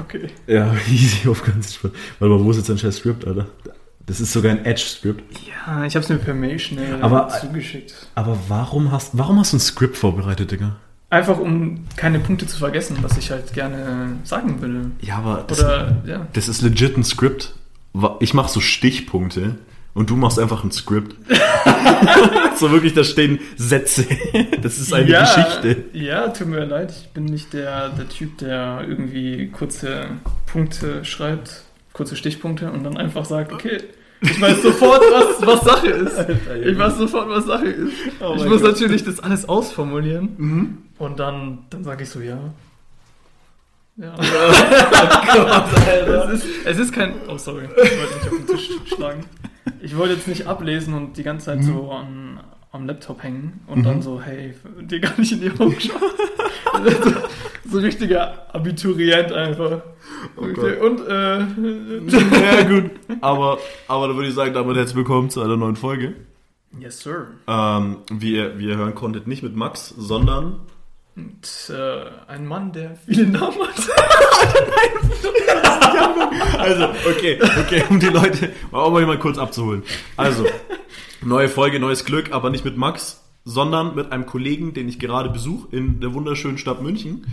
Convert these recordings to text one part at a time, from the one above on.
Okay. Ja, easy auf ganz entspannt. Warte mal, wo ist jetzt dein scheiß Script, Alter? Das ist sogar ein Edge-Script. Ja, ich hab's mir per Mail schnell Aber- zugeschickt. Aber warum hast, warum hast du ein Script vorbereitet, Digga? Einfach um keine Punkte zu vergessen, was ich halt gerne sagen will. Ja, aber das, Oder, ja. das ist legit ein Script. Ich mache so Stichpunkte und du machst einfach ein Script. so wirklich, da stehen Sätze. Das ist eine ja, Geschichte. Ja, tut mir leid, ich bin nicht der, der Typ, der irgendwie kurze Punkte schreibt, kurze Stichpunkte und dann einfach sagt, okay, ich weiß sofort, was, was Sache ist. Ich weiß sofort, was Sache ist. Oh ich muss Gott. natürlich das alles ausformulieren Mhm. und dann, dann sage ich so, ja. Ja. es, ist, es ist kein. Oh, sorry. Ich wollte nicht auf den Tisch schlagen. Ich wollte jetzt nicht ablesen und die ganze Zeit so an, am Laptop hängen und dann so, hey, dir gar nicht in die Augen schauen. so, so richtiger Abiturient einfach. Oh und, äh. Ja, gut. Aber, aber da würde ich sagen, damit herzlich willkommen zu einer neuen Folge. Yes, sir. Ähm, wie ihr hören konntet, nicht mit Max, sondern Und äh, ein Mann, der viele Namen hat. Also, okay, okay, um die Leute euch mal kurz abzuholen. Also, neue Folge, neues Glück, aber nicht mit Max, sondern mit einem Kollegen, den ich gerade besuche in der wunderschönen Stadt München.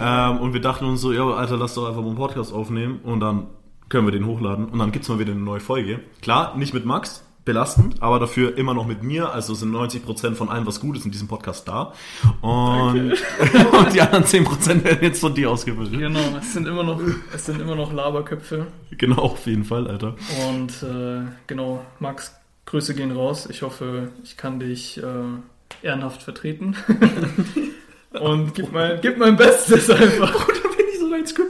Ähm, und wir dachten uns so, ja, Alter, lass doch einfach mal einen Podcast aufnehmen und dann können wir den hochladen und dann gibt's mal wieder eine neue Folge. Klar, nicht mit Max, belastend, aber dafür immer noch mit mir. Also sind 90% von allem, was gut ist in diesem Podcast da. Und, und die anderen 10% werden jetzt von dir ausgefüllt. Genau, es sind immer noch, es sind immer noch Laberköpfe. Genau, auf jeden Fall, Alter. Und äh, genau, Max, Grüße gehen raus. Ich hoffe, ich kann dich äh, ehrenhaft vertreten. Und gib mein, gib mein Bestes einfach. wenn ich so dein Skript. Oder,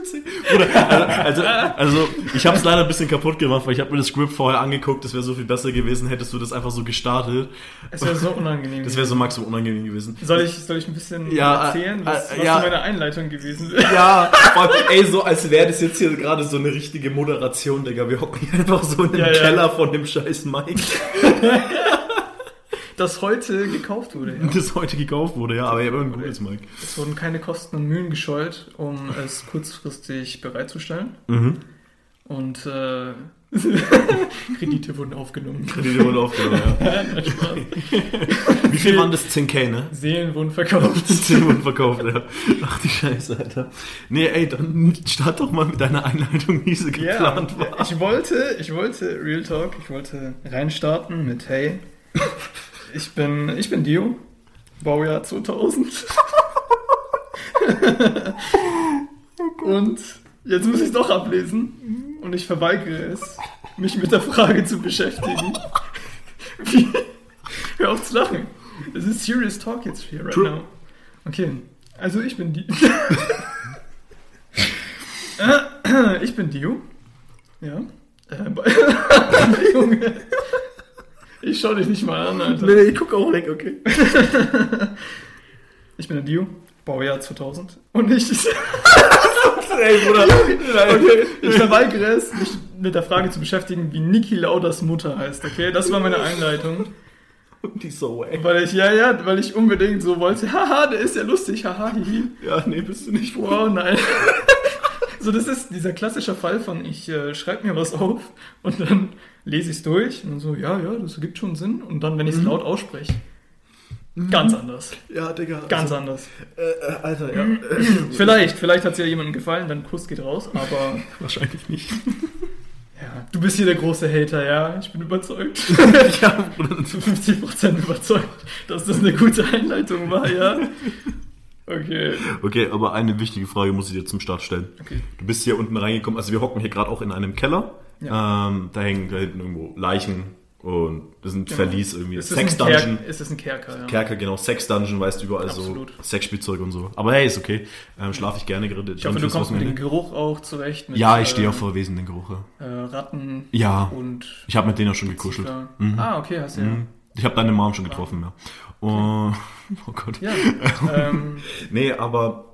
also, also, also ich habe es leider ein bisschen kaputt gemacht, weil ich habe mir das Skript vorher angeguckt. Das wäre so viel besser gewesen, hättest du das einfach so gestartet. Es wäre so unangenehm. Das wäre so max so unangenehm gewesen. soll, ich, soll ich ein bisschen Ja, erzählen, was, äh, was ja. so meine Einleitung gewesen wäre? Ja, vor allem, ey, so als wäre das jetzt hier gerade so eine richtige Moderation, Digga. Wir hocken hier einfach so in dem Ja, ja. Keller von dem scheiß Mike, Das heute gekauft wurde. Ja. das heute gekauft wurde, ja. Aber ich habe ein gutes Mike. Es wurden keine Kosten und Mühen gescheut, um es kurzfristig bereitzustellen. Mhm. Und äh, Kredite wurden aufgenommen. Kredite wurde aufgenommen, ja. Wie viel waren das? 10k, ne? Seelen wurden verkauft. 10 wurden verkauft, ja. Ach die Scheiße, Alter. Nee, ey, dann start doch mal mit deiner Einleitung, wie sie geplant war. ich wollte, ich wollte Real Talk, ich wollte reinstarten mit Hey, ich bin, ich bin Dio, Baujahr 2000. Und jetzt muss ich es doch ablesen und ich verweigere es, mich mit der Frage zu beschäftigen. Wie? Hör auf zu lachen. Es ist serious talk jetzt hier right True. now. Okay, also ich bin Dio. ich bin Dio. Ja. Äh, Junge. Ich schau dich nicht mal an, Alter. Nee, ich guck auch weg, okay. Ich bin der Dio, Baujahr 2000. Und ich, Ey, Bruder. okay, ich verweigere es, mich mit der Frage zu beschäftigen, wie Niki Lauders Mutter heißt, okay? Das war meine Einleitung. Die ist so wack. Weil ich, ja, ja, weil ich unbedingt so wollte, haha, der ist ja lustig, haha, hihi. Ja, nee, bist du nicht. Wow, nein. So, das ist dieser klassische Fall von, ich äh, schreibe mir was auf und dann lese ich es durch und so, ja, ja, das ergibt schon Sinn. Und dann, wenn ich es laut ausspreche, ganz anders. Ja, Digga. Ganz anders. Äh, äh, Alter, ja. Vielleicht, vielleicht hat es ja jemandem gefallen, dann Kuss geht raus, aber Wahrscheinlich nicht. ja, du bist hier der große Hater, ja, ich bin überzeugt. ja, Bruder. Zu 50% überzeugt, dass das eine gute Einleitung war, ja. Okay. Okay, aber eine wichtige Frage muss ich dir zum Start stellen. Okay. Du bist hier unten reingekommen, also wir hocken hier gerade auch in einem Keller. Ähm, da hängen da hinten irgendwo Leichen und das ist ein Verlies irgendwie. Ist Sex Dungeon. Ist es ein Kerker, ja. Kerker, genau, Sex Dungeon, weißt du, überall Absolut. so Sexspielzeug und so. Aber hey, ist okay. Ähm, Schlafe ich gerne gerade. Ich hoffe, du kommst mit dem Geruch auch zurecht. Mit, Ja, ich stehe äh, auf verwesenden Geruche. Äh, Ratten Ja. und Ich habe mit denen auch schon gekuschelt. Zwiebeln. Ah, okay, hast du ja. Mhm. Ich habe deine Mom schon getroffen, ja. Und, oh Gott. Ja, ähm, Nee, aber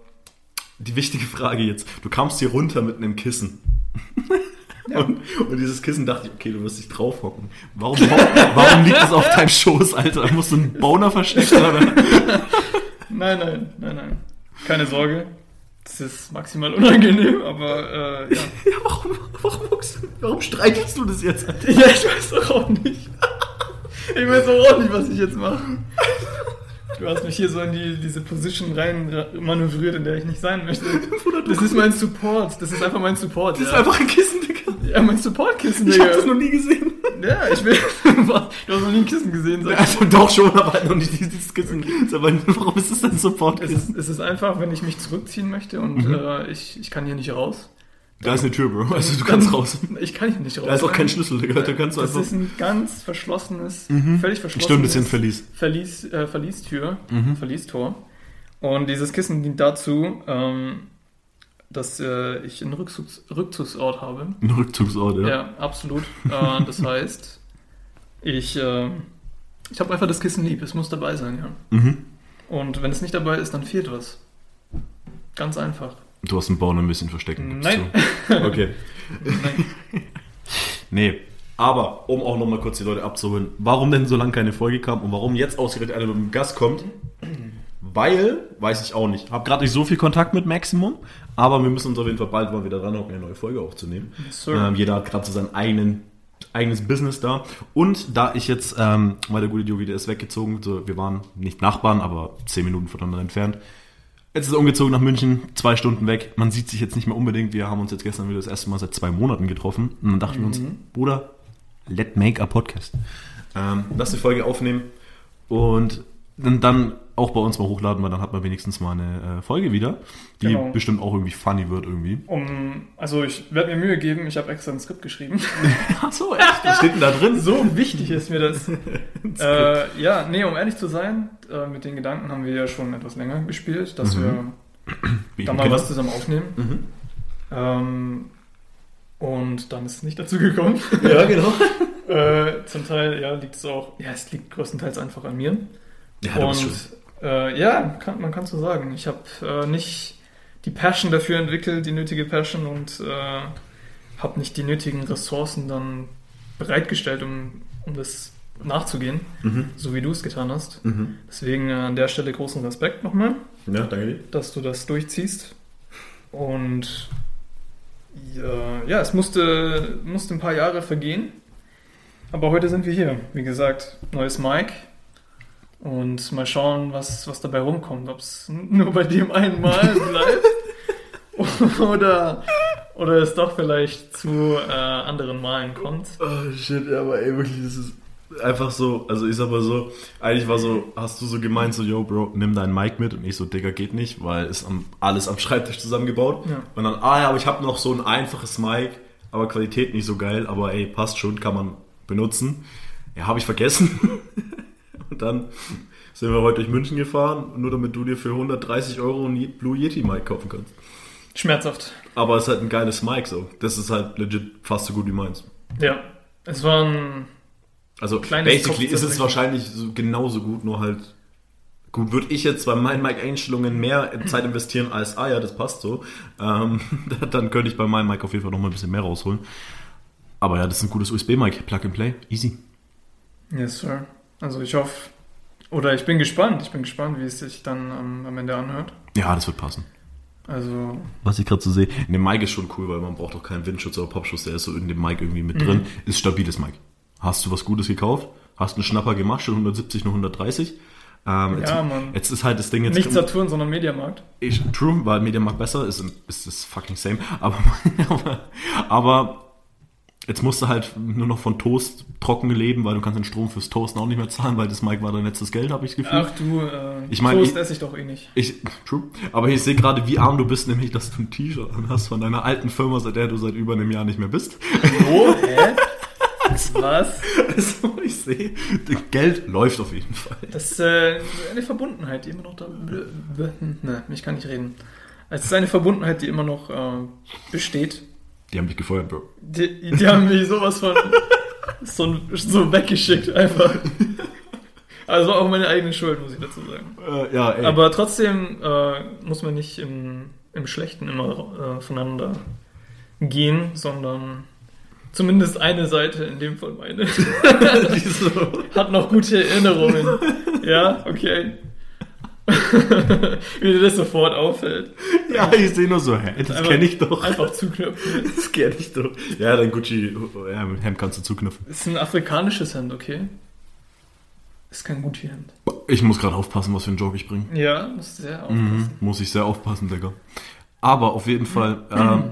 die wichtige Frage jetzt. Du kamst hier runter mit einem Kissen. Und, und dieses Kissen dachte ich, okay, du wirst dich drauf hocken. Warum, warum liegt es auf deinem Schoß, Alter? Musst du einen Boner verstecken, oder? nein, nein, nein, nein. Keine Sorge. Das ist maximal unangenehm, aber äh, ja. Ja, warum, warum, warum streichelst du das jetzt? ja, ich weiß doch auch nicht. Ich weiß auch nicht, was ich jetzt mache. Du hast mich hier so in die, diese Position rein manövriert, in der ich nicht sein möchte. Das ist mein Support. Das ist einfach mein Support. Das ist ja. einfach ein Kissen, Digga. ja, mein Support-Kissen, Ich Digga. hab das noch nie gesehen. Ja, ich will. du hast noch nie ein Kissen gesehen. Sag ich. Also doch schon, aber halt noch nicht dieses Kissen. Aber warum ist das denn Es Support-Kissen? ist, es ist einfach, wenn ich mich zurückziehen möchte und Mhm. äh, ich, ich kann hier nicht raus. Da ist eine Tür, Bro. Also du kannst raus. Ich kann hier nicht raus. Da ist auch kein Schlüssel, Digga. Da kannst du das einfach... ist ein ganz verschlossenes, völlig verschlossenes Stimmt, das sind Verlies. Verlies, äh, Verliestür, Mhm. Verliestor. Und dieses Kissen dient dazu, ähm, dass äh, ich einen Rückzugs Rückzugsort habe. Ein Rückzugsort, ja. Ja, absolut. Äh, das heißt, ich, äh, ich habe einfach das Kissen lieb. Es muss dabei sein, ja. Mhm. Und wenn es nicht dabei ist, dann fehlt was. Ganz einfach. Du hast den Bauen ein bisschen versteckt. gibst Nein. du. Okay. Nein. Nee. Aber, um auch nochmal kurz die Leute abzuholen, warum denn so lange keine Folge kam und warum jetzt ausgerechnet einer mit einem Gast kommt, weil, weiß ich auch nicht, habe gerade nicht so viel Kontakt mit Maximum, aber wir müssen uns auf jeden Fall bald mal wieder dran hocken, eine neue Folge aufzunehmen. Yes. Ähm, jeder hat gerade so sein eigenen, eigenes Business da. Und da ich jetzt, ähm, weil der gute Jogi, der ist weggezogen, so, wir waren nicht Nachbarn, aber zehn Minuten voneinander entfernt. Jetzt ist er umgezogen nach München, zwei Stunden weg. Man sieht sich jetzt nicht mehr unbedingt. Wir haben uns jetzt gestern wieder das erste Mal seit zwei Monaten getroffen. Und dann dachten wir uns, Bruder, let make a podcast. Ähm, lass die Folge aufnehmen und dann, dann auch bei uns mal hochladen, weil dann hat man wenigstens mal eine äh, Folge wieder, die Genau. bestimmt auch irgendwie funny wird irgendwie. Um, also ich werde mir Mühe geben, ich habe extra ein Skript geschrieben. Ach so, echt? Was steht denn da drin? So wichtig ist mir das. äh, ja, nee, um ehrlich zu sein, äh, mit den Gedanken haben wir ja schon etwas länger gespielt, dass Mhm. wir da mal was zusammen aufnehmen. Mhm. Ähm, und dann ist es nicht dazu gekommen. Ja, genau. äh, zum Teil, ja, liegt es auch, ja, es liegt größtenteils einfach an mir. Ja, und. Äh, ja, kann, man kann so sagen. Ich habe äh, nicht die Passion dafür entwickelt, die nötige Passion und äh, habe nicht die nötigen Ressourcen dann bereitgestellt, um, um das nachzugehen, Mhm. so wie du es getan hast. Mhm. Deswegen äh, an der Stelle großen Respekt nochmal, Ja, danke dir. dass du das durchziehst. Und ja, ja es musste, musste ein paar Jahre vergehen. Aber heute sind wir hier. Wie gesagt, neues Mic. Und mal schauen, was, was dabei rumkommt. Ob es nur bei dem einen Mal bleibt oder, oder es doch vielleicht zu äh, anderen Malen kommt. Oh shit, aber ey, wirklich, das ist einfach so, also ich sag mal so, eigentlich war so, hast du so gemeint, so, yo, Bro, nimm deinen Mic mit und ich so, Digga, geht nicht, weil ist am, alles am Schreibtisch zusammengebaut. Ja. Und dann, ah ja, aber ich habe noch so ein einfaches Mic, aber Qualität nicht so geil, aber ey, passt schon, kann man benutzen. Ja, habe ich vergessen. und dann sind wir heute durch München gefahren, nur damit du dir für 130 Euro ein Blue Yeti Mic kaufen kannst. Schmerzhaft. Aber es ist halt ein geiles Mic so. Das ist halt legit fast so gut wie meins. Ja. Es war ein. Also Kleines basically ist es wahrscheinlich so genauso gut, nur halt gut würde ich jetzt bei meinen Mic-Einstellungen mehr Zeit investieren als ah ja, das passt so. Ähm, dann könnte ich bei meinem Mic auf jeden Fall noch mal ein bisschen mehr rausholen. Aber ja, das ist ein gutes USB-Mic, Plug and Play, easy. Yes, sir. Also ich hoffe. Oder ich bin gespannt. Ich bin gespannt, wie es sich dann am, am Ende anhört. Ja, das wird passen. Also, Was ich gerade so sehe, in dem Mic ist schon cool, weil man braucht auch keinen Windschutz oder Popschutz, der ist so in dem Mic irgendwie mit Mhm. drin. Ist stabiles Mic. Hast du was Gutes gekauft? Hast einen Schnapper gemacht, schon 170, nur 130? Ähm, jetzt, ja, man. jetzt ist halt das Ding jetzt Nicht Saturn, sondern Mediamarkt. Ich, true, weil Mediamarkt besser ist, ist das fucking same. Aber, aber, aber jetzt musst du halt nur noch von Toast trocken leben, weil du kannst den Strom fürs Toasten auch nicht mehr zahlen, weil das Mike war dein letztes Geld, habe ich das Gefühl. Ach du, äh, Ich mein, Toast ich- esse ich doch eh nicht. Ich, true. Aber ich sehe gerade, wie arm du bist, nämlich, dass du ein T-Shirt hast von deiner alten Firma, seit der du seit über einem Jahr nicht mehr bist. Wo? Hä? Was? Also, ich sehe, Geld läuft auf jeden Fall. Das ist äh, eine Verbundenheit, die immer noch da. Ne, ich kann nicht reden. Es ist eine Verbundenheit, die immer noch äh, besteht. Die haben dich gefeuert, Bro. Die, die haben mich sowas von so, so weggeschickt, einfach. Also auch meine eigene Schuld, muss ich dazu sagen. Äh, ja, ey. Aber trotzdem äh, muss man nicht im, im Schlechten immer äh, voneinander gehen, sondern zumindest eine Seite, in dem Fall meine, hat noch gute Erinnerungen. Ja, okay. Wie dir das sofort auffällt. Ja, ich sehe nur so, hä, das kenne ich doch. Einfach zuknöpfen. Das kenne ich doch. Ja, dein Gucci-Hemd kannst du zuknüpfen. Das ist ein afrikanisches Hemd, okay? Ist kein Gucci-Hemd. Ich muss gerade aufpassen, was für einen Joke ich bringe. Ja, muss sehr aufpassen. Mhm, muss ich sehr aufpassen, Digga. Aber auf jeden Fall, ähm,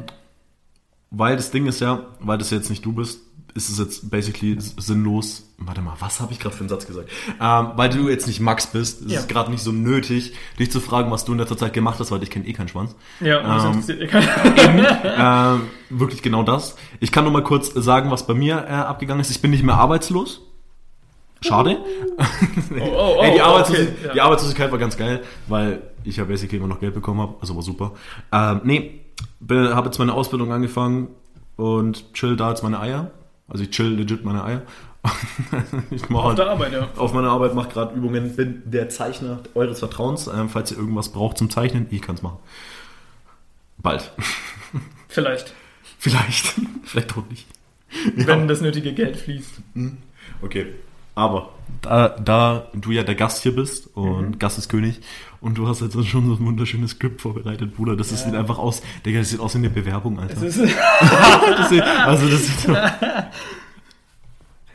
weil das Ding ist ja, weil das jetzt nicht du bist, ist es jetzt basically sinnlos. Warte mal, was habe ich gerade für einen Satz gesagt? Ähm, weil du jetzt nicht Max bist, ist Ja. es gerade nicht so nötig, dich zu fragen, was du in letzter Zeit gemacht hast, weil ich kenne eh keinen Schwanz. Ja, das Ähm, interessiert eh keinen. ähm, wirklich genau das. Ich kann nur mal kurz sagen, was bei mir äh, abgegangen ist. Ich bin nicht mehr arbeitslos. Schade. Oh, oh, oh, Ey, die, oh, Arbeitslosigkeit, okay, ja. die Arbeitslosigkeit war ganz geil, weil ich ja basically immer noch Geld bekommen habe. Also war super. Ähm, nee, habe jetzt meine Ausbildung angefangen und chill da jetzt meine Eier. Also ich chill legit meine Eier. ich mache Auf halt Arbeit, ja. auf meiner Arbeit, mache gerade Übungen, bin der Zeichner eures Vertrauens. Ähm, falls ihr irgendwas braucht zum Zeichnen, ich kann es machen. Bald. Vielleicht. Vielleicht. Vielleicht auch nicht. Wenn das nötige Geld fließt. Okay. Aber da, da du ja der Gast hier bist und Mhm. Gast ist König und du hast jetzt schon so ein wunderschönes Skript vorbereitet, Bruder, das Ja. sieht einfach aus, Digga, das sieht aus wie eine Bewerbung, Alter. Das ist, Das sieht, also das sieht,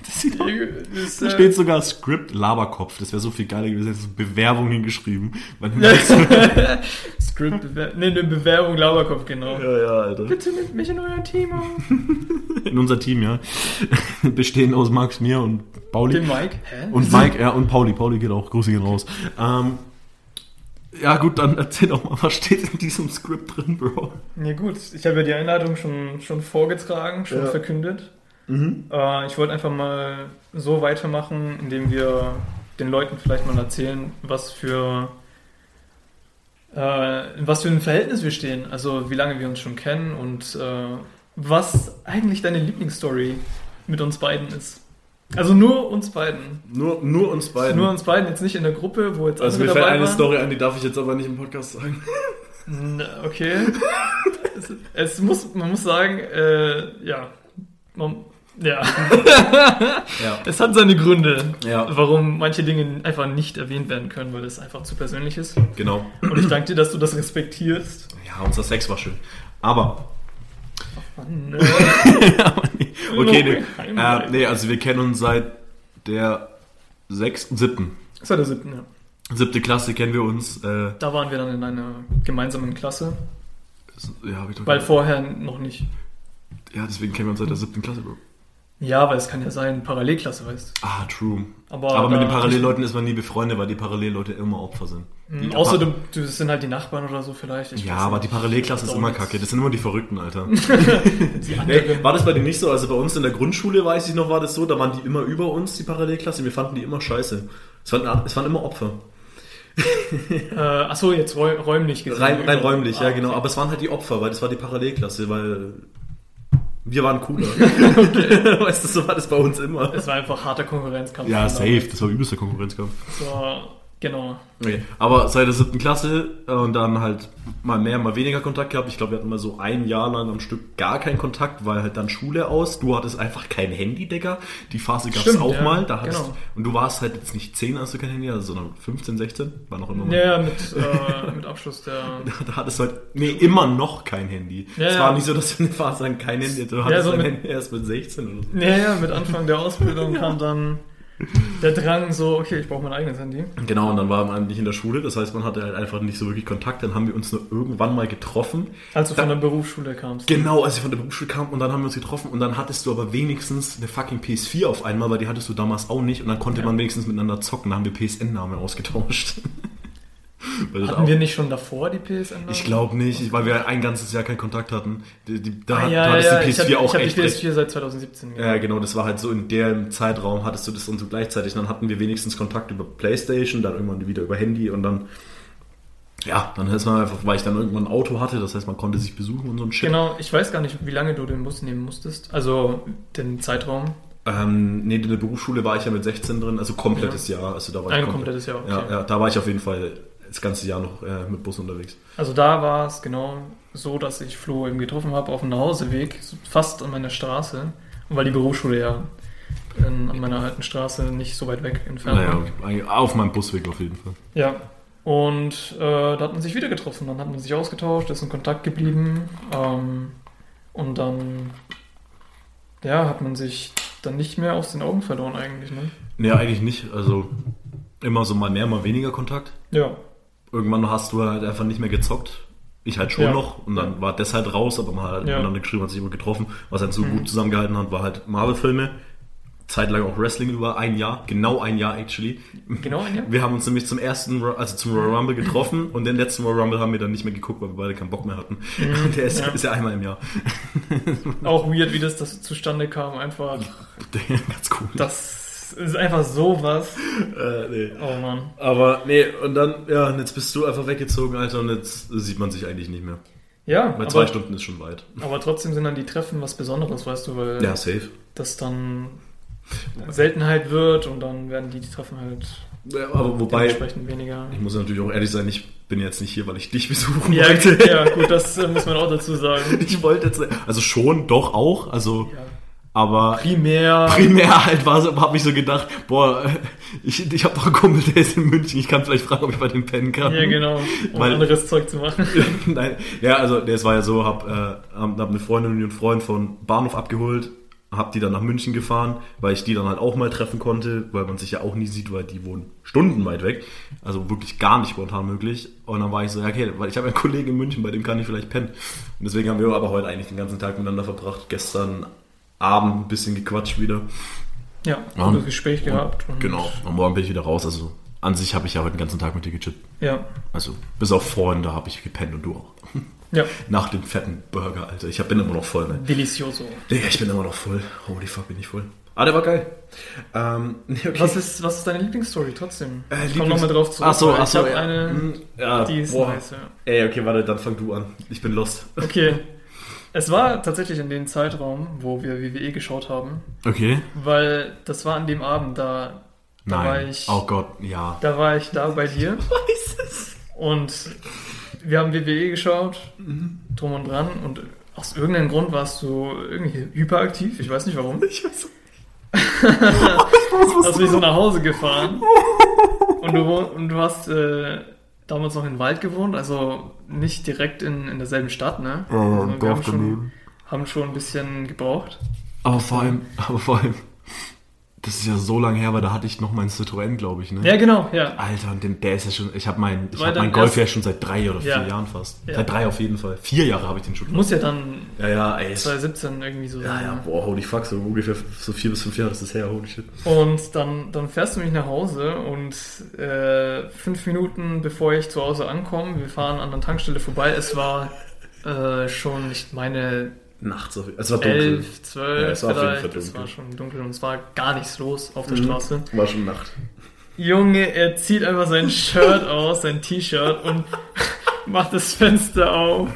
das sieht das da ist, steht sogar Skript Laberkopf. Das wäre so viel geiler gewesen, hättest Bewerbung hingeschrieben. Weil äh, Script, Bewer nee, eine Bewerbung, Lauberkopf, genau. ja, ja, Alter. Bitte nimmt mich in euer Team auf. In unser Team, ja. Bestehen aus Max, mir und Pauli. Den Mike? Hä? Und Mike, ja, und Pauli. Pauli geht auch. Grüße gehen raus. Ähm, ja, gut, dann erzähl doch mal, was steht in diesem Skript drin, Bro? Ja gut, ich habe ja die Einladung schon, schon vorgetragen, schon Ja. verkündet. Mhm. Äh, ich wollte einfach mal so weitermachen, indem wir den Leuten vielleicht mal erzählen, was für äh, in was für ein Verhältnis wir stehen. Also wie lange wir uns schon kennen und äh, was eigentlich deine Lieblingsstory mit uns beiden ist. Also nur uns beiden. Nur, nur uns beiden. Nur uns beiden, jetzt nicht in der Gruppe, wo jetzt also mir fällt eine waren. Story ein, die darf ich jetzt aber nicht im Podcast sagen. Okay. es, es muss, man muss sagen, äh, ja. Man, ja. Ja. Es hat seine Gründe, Ja. warum manche Dinge einfach nicht erwähnt werden können, weil es einfach zu persönlich ist. Genau. Und ich danke dir, dass du das respektierst. Ja, unser Sex war schön. Aber, Mann, okay, nee, äh, nee, also wir kennen uns seit der sechsten, siebten. War der siebten, ja. Siebte Klasse kennen wir uns. Äh, Da waren wir dann in einer gemeinsamen Klasse, ja, hab ich doch weil vorher noch nicht. ja, deswegen kennen wir uns seit der siebten Klasse, Bro. Ja, weil es kann ja sein, Parallelklasse, weißt Ah, true. Aber, Aber mit den Parallelleuten ist man nie befreundet, weil die Parallelleute immer Opfer sind. du. Die Mhm, Außer du, du das sind halt die Nachbarn oder so vielleicht. ich Ja, aber nicht. die Parallelklasse ist immer kacke. Das sind immer die Verrückten, Alter. Die anderen- war das bei dir nicht so? Also bei uns in der Grundschule, weiß ich noch, war das so, da waren die immer über uns, die Parallelklasse. Wir fanden die immer scheiße. Es waren, es waren immer Opfer. Äh, achso, jetzt räu räumlich gesehen. Rein, rein räumlich, Ah, ja genau. okay. Aber es waren halt die Opfer, weil das war die Parallelklasse, weil wir waren cooler. weißt du, so war das bei uns immer. Es war einfach harter Konkurrenzkampf. Ja, safe. Das war übelster Konkurrenzkampf. So, genau. Okay. Aber seit der siebten Klasse äh, und dann halt mal mehr, mal weniger Kontakt gehabt. Ich glaube, wir hatten mal so ein Jahr lang am Stück gar keinen Kontakt, weil halt dann Schule aus. Du hattest einfach kein Handy, Digga. Die Phase gab es auch ja, mal. Da hattest, genau. Und du warst halt jetzt nicht 10, als du kein Handy hattest, sondern 15, 16. War noch immer mal. Ja, ja, mit, äh, mit Abschluss der. Da hattest du halt, nee, immer noch kein Handy. Ja, es ja. war nicht so, dass du eine Phase lang kein Handy hattest. Du hattest so dein mit- Handy erst mit 16 oder so. Ja, ja, mit Anfang der Ausbildung kam dann der Drang so, okay, ich brauche mein eigenes Handy. Genau, und dann war man nicht in der Schule. Das heißt, man hatte halt einfach nicht so wirklich Kontakt. Dann haben wir uns nur irgendwann mal getroffen. Als du Da- von der Berufsschule kamst. Genau, als ich von der Berufsschule kam und dann haben wir uns getroffen und dann hattest du aber wenigstens eine fucking PS4 auf einmal, weil die hattest du damals auch nicht und dann konnte Ja. man wenigstens miteinander zocken, da haben wir PSN-Namen ausgetauscht. Hatten wir nicht schon davor die PSN? ich glaube nicht, weil wir ein ganzes Jahr keinen Kontakt hatten. Die, die, da ah, ja, du hattest ja, die ich PS4 hab, auch ich echt die recht. PS4 seit 2017. Ja, genau, das war halt so in dem Zeitraum hattest du das und so gleichzeitig. Dann hatten wir wenigstens Kontakt über Playstation, dann irgendwann wieder über Handy und dann, ja, dann ist man einfach, weil ich dann irgendwann ein Auto hatte, das heißt, man konnte sich besuchen und so ein Shit. Genau, ich weiß gar nicht, wie lange du den Bus nehmen musstest. Also den Zeitraum. Ähm, nee, in der Berufsschule war ich ja mit 16 drin, also komplettes Jahr. Also da war Ein ich komplett- komplettes Jahr, okay. Ja, ja, da war ich auf jeden Fall das ganze Jahr noch äh, mit Bus unterwegs. Also da war es genau so, dass ich Flo eben getroffen habe auf dem Nachhauseweg, fast an meiner Straße. Und weil die Berufsschule ja in, an meiner alten Straße nicht so weit weg entfernt Naja, war. eigentlich auf meinem Busweg auf jeden Fall. Ja. Und äh, da hat man sich wieder getroffen, dann hat man sich ausgetauscht, ist in Kontakt geblieben. Ähm, und dann, ja, hat man sich dann nicht mehr aus den Augen verloren eigentlich, ne? Nee, eigentlich nicht. Also immer so mal mehr, mal weniger Kontakt. Ja, Irgendwann hast du halt einfach nicht mehr gezockt. Ich halt schon Ja. noch. Und dann war das halt raus, aber man hat halt Ja. miteinander geschrieben, hat sich immer getroffen. Was halt so Mhm. gut zusammengehalten hat, war halt Marvel-Filme. Zeitlang auch Wrestling über ein Jahr. Genau ein Jahr, actually. genau ein Jahr. Wir haben uns nämlich zum ersten, also zum Royal Rumble getroffen und den letzten Royal Rumble haben wir dann nicht mehr geguckt, weil wir beide keinen Bock mehr hatten. Und der ist Mhm. ja. ist ja einmal im Jahr. Auch weird, wie das, das zustande kam, einfach. Ganz cool. Das ist einfach sowas. Äh, nee. Oh Mann. Aber nee, und dann, ja, und jetzt bist du einfach weggezogen, Alter, und jetzt sieht man sich eigentlich nicht mehr. Ja, Weil zwei aber, Stunden ist schon weit. aber trotzdem sind dann die Treffen was Besonderes, weißt du, weil Ja, safe. das dann Seltenheit wird und dann werden die Treffen halt Ja, aber wobei, dementsprechend weniger. ich muss natürlich auch ehrlich sein, ich bin jetzt nicht hier, weil ich dich besuchen Ja, wollte. ja, gut, das äh, muss man auch dazu sagen. Ich wollte jetzt, also schon, doch auch, also, Ja. Aber Primär. primär halt war so, habe ich so gedacht, boah, ich, ich habe doch einen Kumpel, der ist in München, ich kann vielleicht fragen, ob ich bei dem pennen kann. Ja, genau, um Weil- anderes Zeug zu machen. Nein, ja, also das war ja so, hab, äh, hab eine Freundin und einen Freund von Bahnhof abgeholt, hab die dann nach München gefahren, weil ich die dann halt auch mal treffen konnte, weil man sich ja auch nie sieht, weil die wohnen stundenweit weg, also wirklich gar nicht spontan möglich. Und dann war ich so, ja okay, weil ich habe einen Kollegen in München, bei dem kann ich vielleicht pennen. Und deswegen haben wir aber heute eigentlich den ganzen Tag miteinander verbracht, gestern Abend ein bisschen gequatscht wieder. Ja, Ja. gutes Gespräch gehabt. Und Genau, und morgen bin ich wieder raus, also an sich habe ich ja heute den ganzen Tag mit dir gechippt. Ja, Also bis auf vorhin, da habe ich gepennt und du auch. ja, Nach dem fetten Burger, Alter. Ich hab, bin immer noch voll, ne? delicioso. Digga, ich bin immer noch voll. Holy fuck, bin ich voll. Ah, der war geil. Ähm, okay. Was ist, was ist deine Lieblingsstory trotzdem? Äh, ich komm noch mal drauf zurück. Ach so, weil ach so, Ich habe ja. eine, Hm, ja, die ist boah. nice, ja. Ey, okay, warte, dann fang du an. Ich bin lost. Okay. Es war tatsächlich in dem Zeitraum, wo wir WWE geschaut haben, Okay. weil das war an dem Abend, da, da Nein. war ich, Oh Gott, ja. da war ich da bei dir Weiß es. und wir haben WWE geschaut, Mhm. drum und dran und aus irgendeinem Grund warst du irgendwie hyperaktiv, ich weiß nicht warum. Ich weiß Hast mich so nach Hause gefahren und du, wohn- und du hast äh, damals noch in Wald gewohnt, also nicht direkt in, in derselben Stadt, ne? Also wir haben schon, haben schon ein bisschen gebraucht. Aber vor allem, aber vor allem, das ist ja so lange her, weil da hatte ich noch meinen Citroën, glaube ich, ne? Ja, genau, ja. Alter, und den, der ist ja schon, ich habe mein, ich War hab mein Golf ja schon seit drei oder vier Ja. Jahren fast. Ja. Seit drei auf jeden Fall. Vier Jahre habe ich den schon. Muss ja dann Ja, ja, ey. ist- 2017 irgendwie so Ja, sein. ja, ne? boah, holy fuck, so ungefähr so vier bis fünf Jahre ist das her, holy shit. Und dann, dann fährst du mich nach Hause und äh, fünf Minuten bevor ich zu Hause ankomme, wir fahren an der Tankstelle vorbei, es war äh, schon, ich meine, Nachts auf Es war dunkel. 11, 12 Ja, es war auf jeden vielleicht, Fall es dunkel. war schon dunkel und es war gar nichts los auf der Mhm. Straße. War schon Nacht. Junge, er zieht einfach sein Shirt aus, sein T-Shirt und macht das Fenster auf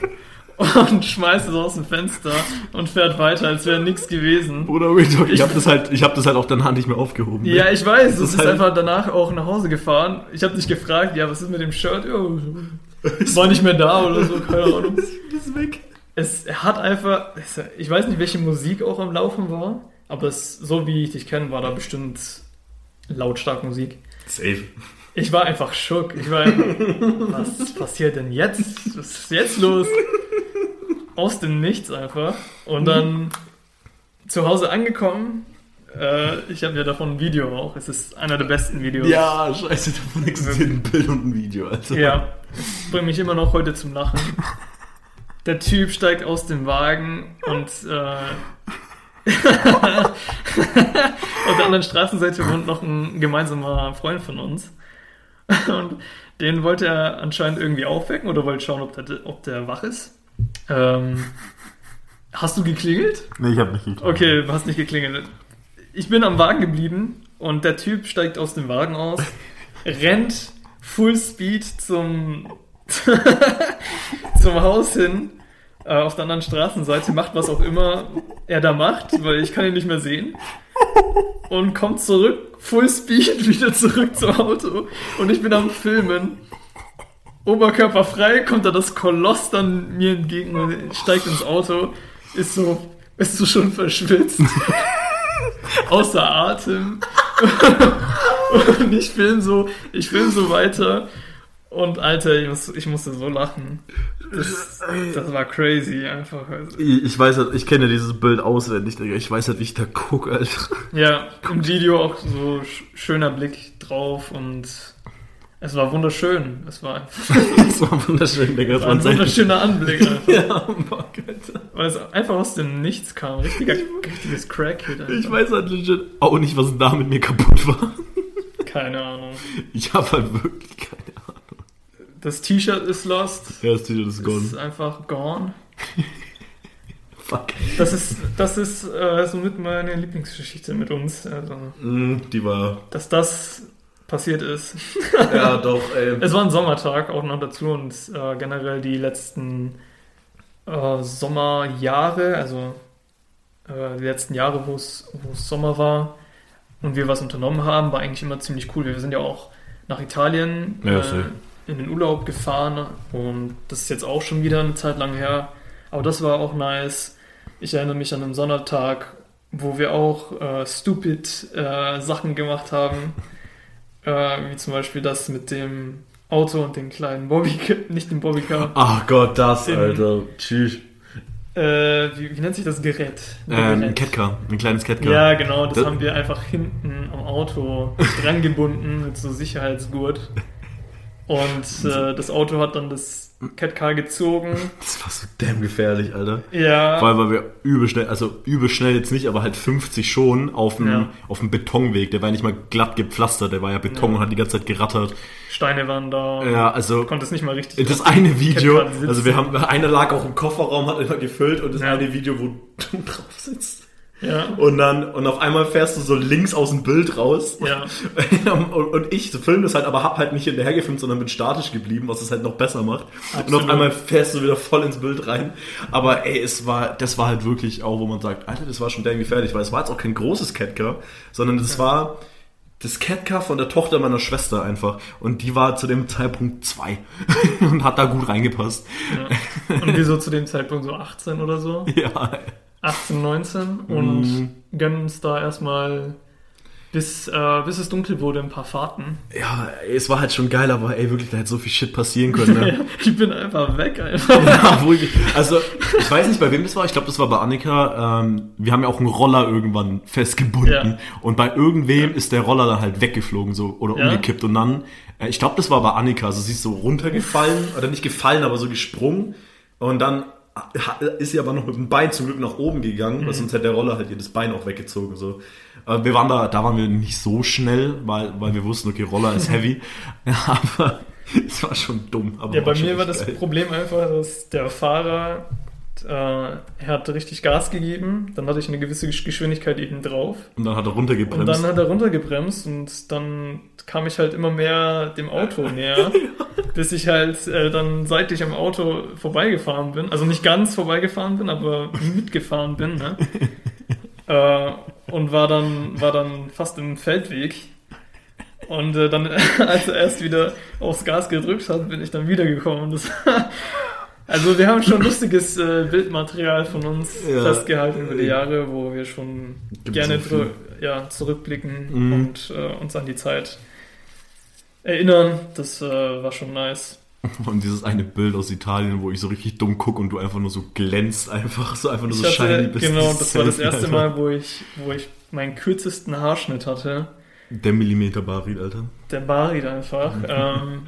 und schmeißt es aus dem Fenster und fährt weiter, als wäre nichts gewesen. Oder Real Talk, ich habe das halt, ich habe das halt auch danach nicht mehr aufgehoben. ne? Ja, ich weiß, Das du ist bist halt- einfach danach auch nach Hause gefahren. Ich habe dich gefragt, ja, was ist mit dem Shirt? Ja, war nicht mehr da oder so, keine Ahnung. Ist weg. Es hat einfach, ich weiß nicht, welche Musik auch am Laufen war, aber es, so wie ich dich kenne, war da bestimmt lautstark Musik. Safe. Ich war einfach schock. Ich war einfach, was passiert denn jetzt? Was ist jetzt los? Aus dem Nichts einfach. Und dann zu Hause angekommen. Äh, ich habe ja davon ein Video auch. Es ist einer der besten Videos. Ja, scheiße, davon existiert ein Bild und ein Video, Alter. Ja, das bringt mich immer noch heute zum Lachen. Der Typ steigt aus dem Wagen und äh, auf der anderen Straßenseite wohnt noch ein gemeinsamer Freund von uns. Und den wollte er anscheinend irgendwie aufwecken oder wollte schauen, ob der, ob der wach ist. Ähm, hast du geklingelt? Nee, ich habe nicht geklappt. Okay, du hast nicht geklingelt. Ich bin am Wagen geblieben und der Typ steigt aus dem Wagen aus, rennt Full Speed zum, zum Haus hin, äh, auf der anderen Straßenseite, macht was auch immer er da macht, weil ich kann ihn nicht mehr sehen. Und kommt zurück, Full Speed, wieder zurück zum Auto. Und ich bin am Filmen. Oberkörper frei, kommt da das Koloss dann mir entgegen und steigt ins Auto. Ist so, bist du schon verschwitzt? Außer Atem. und ich film so, ich film so weiter. Und Alter, ich, muss, ich musste so lachen. Das, das war crazy einfach. Also. Ich, ich weiß halt, ich kenne dieses Bild auswendig, Digga. Ich weiß halt, wie ich da gucke, Alter. Ja, im Video auch so sch- schöner Blick drauf und es war wunderschön. Es war, einfach- Das war wunderschön, Digga. Das war ein wunderschöner Anblick einfach. Ja, Bock, Alter. Weil es einfach aus dem Nichts kam. Richtiger, richtiges Crackhead einfach. Ich weiß halt legit auch nicht, was da mit mir kaputt war. Keine Ahnung. Ich habe halt wirklich keine. Das T-Shirt ist lost. Ja, das T-Shirt ist gone. ist einfach gone. Fuck. Das ist, das ist äh, somit meine Lieblingsgeschichte mit uns. Also, Mm, die war. dass das passiert ist. Ja, doch, ey. Es war ein Sommertag auch noch dazu und äh, generell die letzten äh, Sommerjahre, also äh, die letzten Jahre, wo es Sommer war und wir was unternommen haben, war eigentlich immer ziemlich cool. Wir sind ja auch nach Italien Ja, äh. In den Urlaub gefahren und das ist jetzt auch schon wieder eine Zeit lang her. Aber das war auch nice. Ich erinnere mich an einen Sonntag, wo wir auch äh, stupid äh, Sachen gemacht haben. Äh, wie zum Beispiel das mit dem Auto und den kleinen Bobbycar, nicht dem Bobbycar. Ach Gott, das, In- Alter. Tschüss. Äh, wie, wie nennt sich das Gerät? Äh, ein Gerät. Catcar. Ein kleines Catcar. Ja, genau, das, Das- haben wir einfach hinten am Auto dran gebunden mit so Sicherheitsgurt. Und äh, das Auto hat dann das Catcar gezogen. Das war so damn gefährlich, Alter. Ja. Vor allem, weil wir übel schnell, also übel schnell jetzt nicht, aber halt 50 schon auf dem, Ja. auf dem Betonweg. Der war ja nicht mal glatt gepflastert, der war ja Beton Ja. und hat die ganze Zeit gerattert. Steine waren da. Ja, also Konnte es nicht mal richtig. das eine Video, also wir haben, einer lag auch im Kofferraum, hat immer gefüllt und das Ja. eine Video, wo du drauf sitzt. Ja. Und dann, und auf einmal fährst du so links aus dem Bild raus. Ja. und, und ich filme das halt, aber hab halt nicht hinterher gefilmt, sondern bin statisch geblieben, was es halt noch besser macht. Und Absolut. auf einmal fährst du wieder voll ins Bild rein. Aber ey, es war, das war halt wirklich auch, wo man sagt, Alter, das war schon damn gefährlich, weil es war jetzt auch kein großes Catcar, sondern das war das Catcar von der Tochter meiner Schwester einfach. Und die war zu dem Zeitpunkt zwei und hat da gut reingepasst. ja. Und wir so zu dem Zeitpunkt so 18 oder so. Ja, 18, 19 und Mhm. gönnen uns da erstmal, bis, äh, bis es dunkel wurde, ein paar Fahrten. ja, es war halt schon geil, aber ey, wirklich, da hätte so viel Shit passieren können. Ne? ich bin einfach weg einfach. Ja, also ich weiß nicht, bei wem das war. Ich glaube, das war bei Annika. Ähm, wir haben ja auch einen Roller irgendwann festgebunden Ja. und bei irgendwem ist der Roller dann halt weggeflogen so oder Ja. umgekippt und dann, äh, ich glaube, das war bei Annika. Also sie ist so runtergefallen oder nicht gefallen, aber so gesprungen und dann ist sie aber noch mit dem Bein zum Glück nach oben gegangen, Mhm. weil sonst hätte der Roller halt ihr das Bein auch weggezogen so. Wir waren da, da waren wir nicht so schnell, weil, weil wir wussten, okay, Roller ist heavy, aber es war schon dumm. Aber Ja, bei mir war echt das geil. Problem einfach, dass der Fahrer er hat richtig Gas gegeben, dann hatte ich eine gewisse Gesch- Geschwindigkeit eben drauf Und dann hat er und runtergebremst. dann hat er runtergebremst und dann kam ich halt immer mehr dem Auto näher, bis ich halt äh, dann seitlich am Auto vorbeigefahren bin. Also nicht ganz vorbeigefahren bin, aber mitgefahren bin. Ne? äh, und war dann, war dann fast im Feldweg. Und äh, dann, als er erst wieder aufs Gas gedrückt hat, bin ich dann wiedergekommen. Das, also wir haben schon lustiges äh, Bildmaterial von uns Ja. festgehalten über die Jahre, wo wir schon Gibt gerne so ja, zurückblicken Mhm. und äh, uns an die Zeit erinnern. Das äh, war schon nice. Und dieses eine Bild aus Italien, wo ich so richtig dumm gucke und du einfach nur so glänzt, einfach so einfach nur Ich so shiny bist. genau, das war das Selfie erste einfach. Mal, wo ich, wo ich meinen kürzesten Haarschnitt hatte. Der Millimeter Barit, Alter. Der Barit einfach. ähm,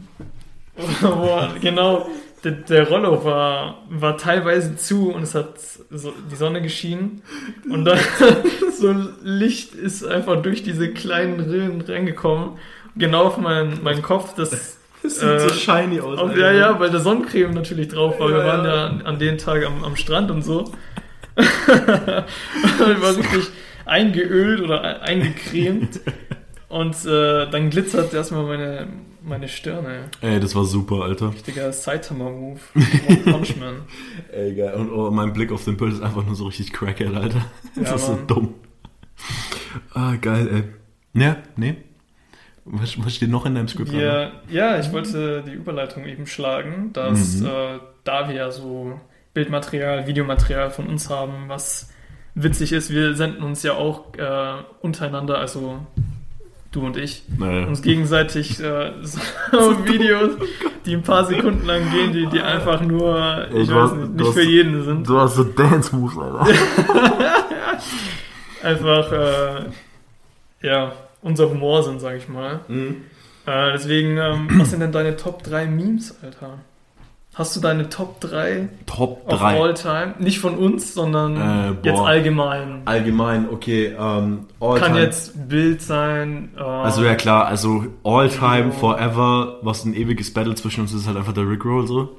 wo, genau, der, der Rollo war, war teilweise zu und es hat so die Sonne geschienen. Und dann so Licht ist einfach durch diese kleinen Rillen reingekommen. Genau auf meinen, meinen Kopf. Das, Das Äh, sieht so shiny aus. auf, ja, ja, weil der Sonnencreme natürlich drauf war. Wir Ja, waren ja. ja an, an den Tag am, am Strand und so. ich war richtig eingeölt oder eingecremt. Und äh, dann glitzert erstmal meine, meine Stirne. Ey, das war super, Alter. Richtiger Saitama-Move. Punchman. Ey, geil. Und oh, mein Blick auf den Bild ist einfach nur so richtig crackhead, Alter. Das Ja, ist so Mann. dumm. Ah, geil, ey. Ja, nee. Was, was steht noch in deinem Skript? Wir, ja, ich wollte die Überleitung eben schlagen, dass Mhm. äh, da wir ja so Bildmaterial, Videomaterial von uns haben, was witzig ist, wir senden uns ja auch äh, untereinander, also du und ich, Naja. uns gegenseitig äh, so Videos, die ein paar Sekunden lang gehen, die, die einfach nur, ich du weiß nicht, nicht für jeden sind. Du hast so Dance-Moves, Alter. Einfach, äh, ja, unser Humor sind, sag ich mal. Mhm. Äh, deswegen, ähm, was sind denn deine Top 3 Memes, Alter? Hast du deine Top 3 Top of 3. all time? Nicht von uns, sondern Äh, jetzt allgemein. Allgemein, okay, ähm, all Kann time. jetzt Bild sein. Äh, Also ja klar, also all time, forever, was ein ewiges Battle zwischen uns ist, ist halt einfach der Rickroll so.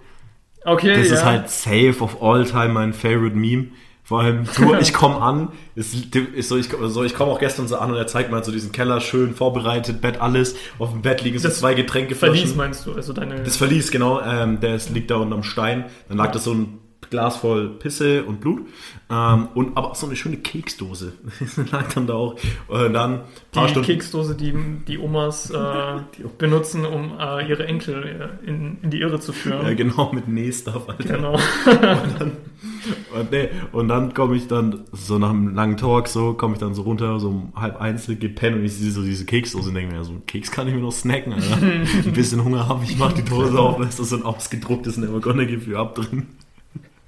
okay, Das ja. ist halt safe of all time mein favorite Meme. Vor allem, du, ich komme an, ist, ist so, ich, so, ich komme auch gestern so an und er zeigt mir halt so diesen Keller schön vorbereitet, Bett, alles. Auf dem Bett liegen so Das zwei Getränkeflaschen. Verlies meinst du, also deine. Das Verlies, genau. Ähm, der ist, liegt da unten am Stein. Dann lag da so ein Glas voll Pisse und Blut. Ähm, und aber auch so eine schöne Keksdose. lag dann da auch. Und dann ein paar die Stunden. Keksdose, die die Omas äh, benutzen, um äh, ihre Enkel äh, in, in die Irre zu führen. Ja, genau, mit Nähstuff, Alter. Genau. Und, nee, und dann komme ich dann, so nach einem langen Talk, so, komme ich dann so runter, so um halb eins, geh pennen und ich sehe so diese Keksdose und denke mir, so einen Keks kann ich mir noch snacken, Alter. Ein bisschen Hunger habe ich, mach die Dose auf, da ist so ein ausgedrucktes Never Gonna Give You Up drin.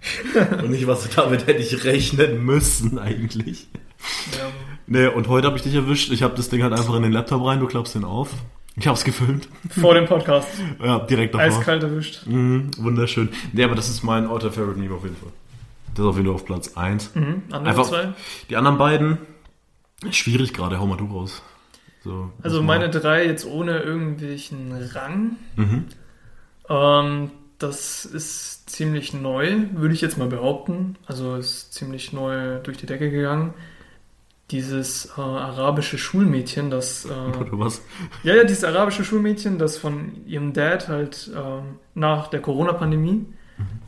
und ich was damit hätte ich rechnen müssen, eigentlich. ja. Nee, und heute habe ich dich erwischt. Ich habe das Ding halt einfach in den Laptop rein, du klappst den auf. Ich habe es gefilmt. Vor dem Podcast. Ja, direkt davor. Eiskalt erwischt. Mhm, wunderschön. Nee, aber das ist mein Auto Favorite Meme auf jeden Fall. Das ist auf jeden Fall auf Platz 1. Mhm. Andere Einfach- zwei. Die anderen beiden, schwierig gerade, hau mal du raus. So, Also meine mal- drei jetzt ohne irgendwelchen Rang. Mhm. Ähm, das ist ziemlich neu, würde ich jetzt mal behaupten. Also ist ziemlich neu durch die Decke gegangen. Dieses äh, arabische Schulmädchen, das äh, Oder was? Ja, ja, dieses arabische Schulmädchen, das von ihrem Dad halt ähm, nach der Corona-Pandemie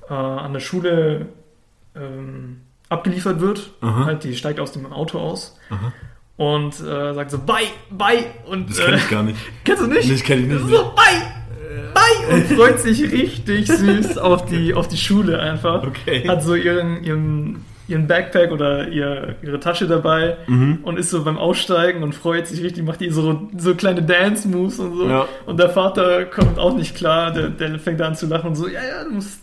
äh, an der Schule ähm, abgeliefert wird. Aha. Halt, die steigt aus dem Auto aus Aha. und äh, sagt so, bye, bye. Und, Das kenne äh, ich gar nicht. kennst du nicht? Das kenne ich nicht. So, bye, Und freut sich richtig süß auf die, auf die Schule einfach. Okay. Hat so ihren, ihren, ihren Backpack oder ihr, ihre Tasche dabei Mhm. und ist so beim Aussteigen und freut sich richtig, macht die so, so kleine Dance-Moves und so. Ja. Und der Vater kommt auch nicht klar, der, der fängt an zu lachen und so, ja, ja, du musst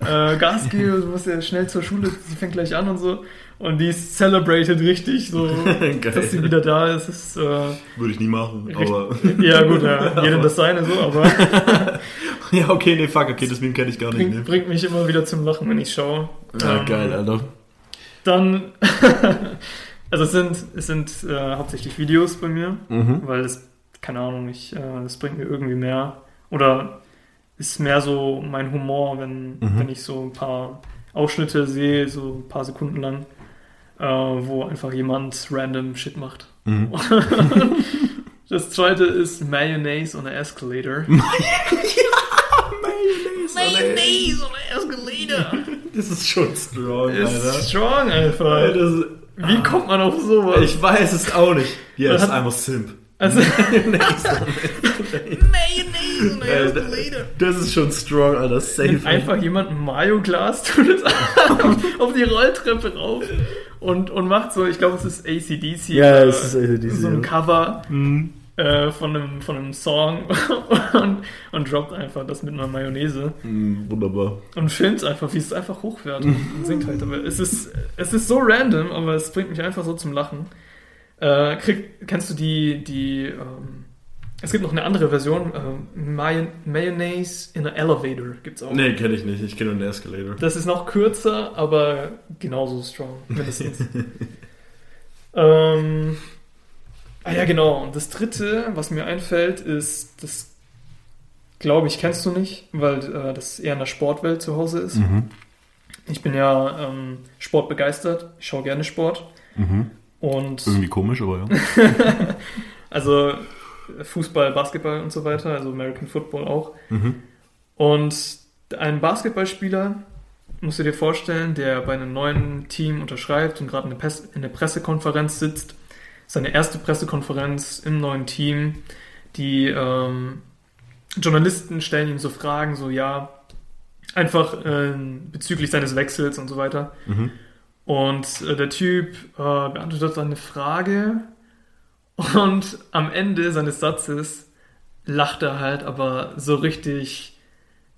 äh, Gas geben, du musst ja schnell zur Schule, sie fängt gleich an und so. Und die ist celebrated richtig, so, dass sie wieder da ist. ist äh, Würde ich nie machen, aber... ja, gut, ja, jedem das seine so, aber ja, okay, nee, fuck, okay, das Meme kenne ich gar nicht. bringt, Ne? bringt mich immer wieder zum Lachen, wenn ich schaue. Ja, Ähm, geil, Alter. Dann, also es sind, es sind äh, hauptsächlich Videos bei mir, Mhm. weil das, keine Ahnung, ich, äh, das bringt mir irgendwie mehr. Oder ist mehr so mein Humor, wenn, Mhm. wenn ich so ein paar Ausschnitte sehe, so ein paar Sekunden lang, äh, wo einfach jemand random Shit macht. Mhm. Das zweite ist Mayonnaise on a Escalator. Mayonnaise on a Escalator. Das ist schon strong, Ist strong einfach. Alter. Wie kommt man auf sowas? Ich weiß es auch nicht. Das ist hat- einfach Simp. also, Äh, Das ist schon strong, Alter. Safe. Nimmt einfach jemand ein Mayo-Glas, tut es auf die Rolltreppe rauf und, und macht so, ich glaube, es ist ACDC. Ja, äh, es ist AC/DC, So ein. Cover Mhm. äh, von, einem, von einem Song und, und droppt einfach das mit einer Mayonnaise Mhm, Wunderbar. und filmt einfach, wie es einfach hochwertet und singt halt. Aber es ist, es ist so random, aber es bringt mich einfach so zum Lachen. Äh, krieg, kennst du die, die, ähm, es gibt noch eine andere Version, äh, Mayon Mayonnaise in an Elevator gibt's auch. Nee, kenne ich nicht. Ich kenne nur den Escalator. Das ist noch kürzer, aber genauso strong, mindestens. ähm, ah ja, genau. Und das dritte, was mir einfällt, ist, das glaube ich, kennst du nicht, weil äh, das eher in der Sportwelt zu Hause ist. Mhm. Ich bin ja ähm, sportbegeistert, ich schaue gerne Sport. Mhm. Und Irgendwie komisch, aber ja. also Fußball, Basketball und so weiter, also American Football auch. Mhm. Und ein Basketballspieler, musst du dir vorstellen, der bei einem neuen Team unterschreibt und gerade in, der Pressekonferenz sitzt, seine erste Pressekonferenz im neuen Team, die ähm, Journalisten stellen ihm so Fragen, so ja, einfach ähm, bezüglich seines Wechsels und so weiter. Mhm. Und äh, der Typ äh, beantwortet dann eine Frage Und am Ende seines Satzes lacht er halt, aber so richtig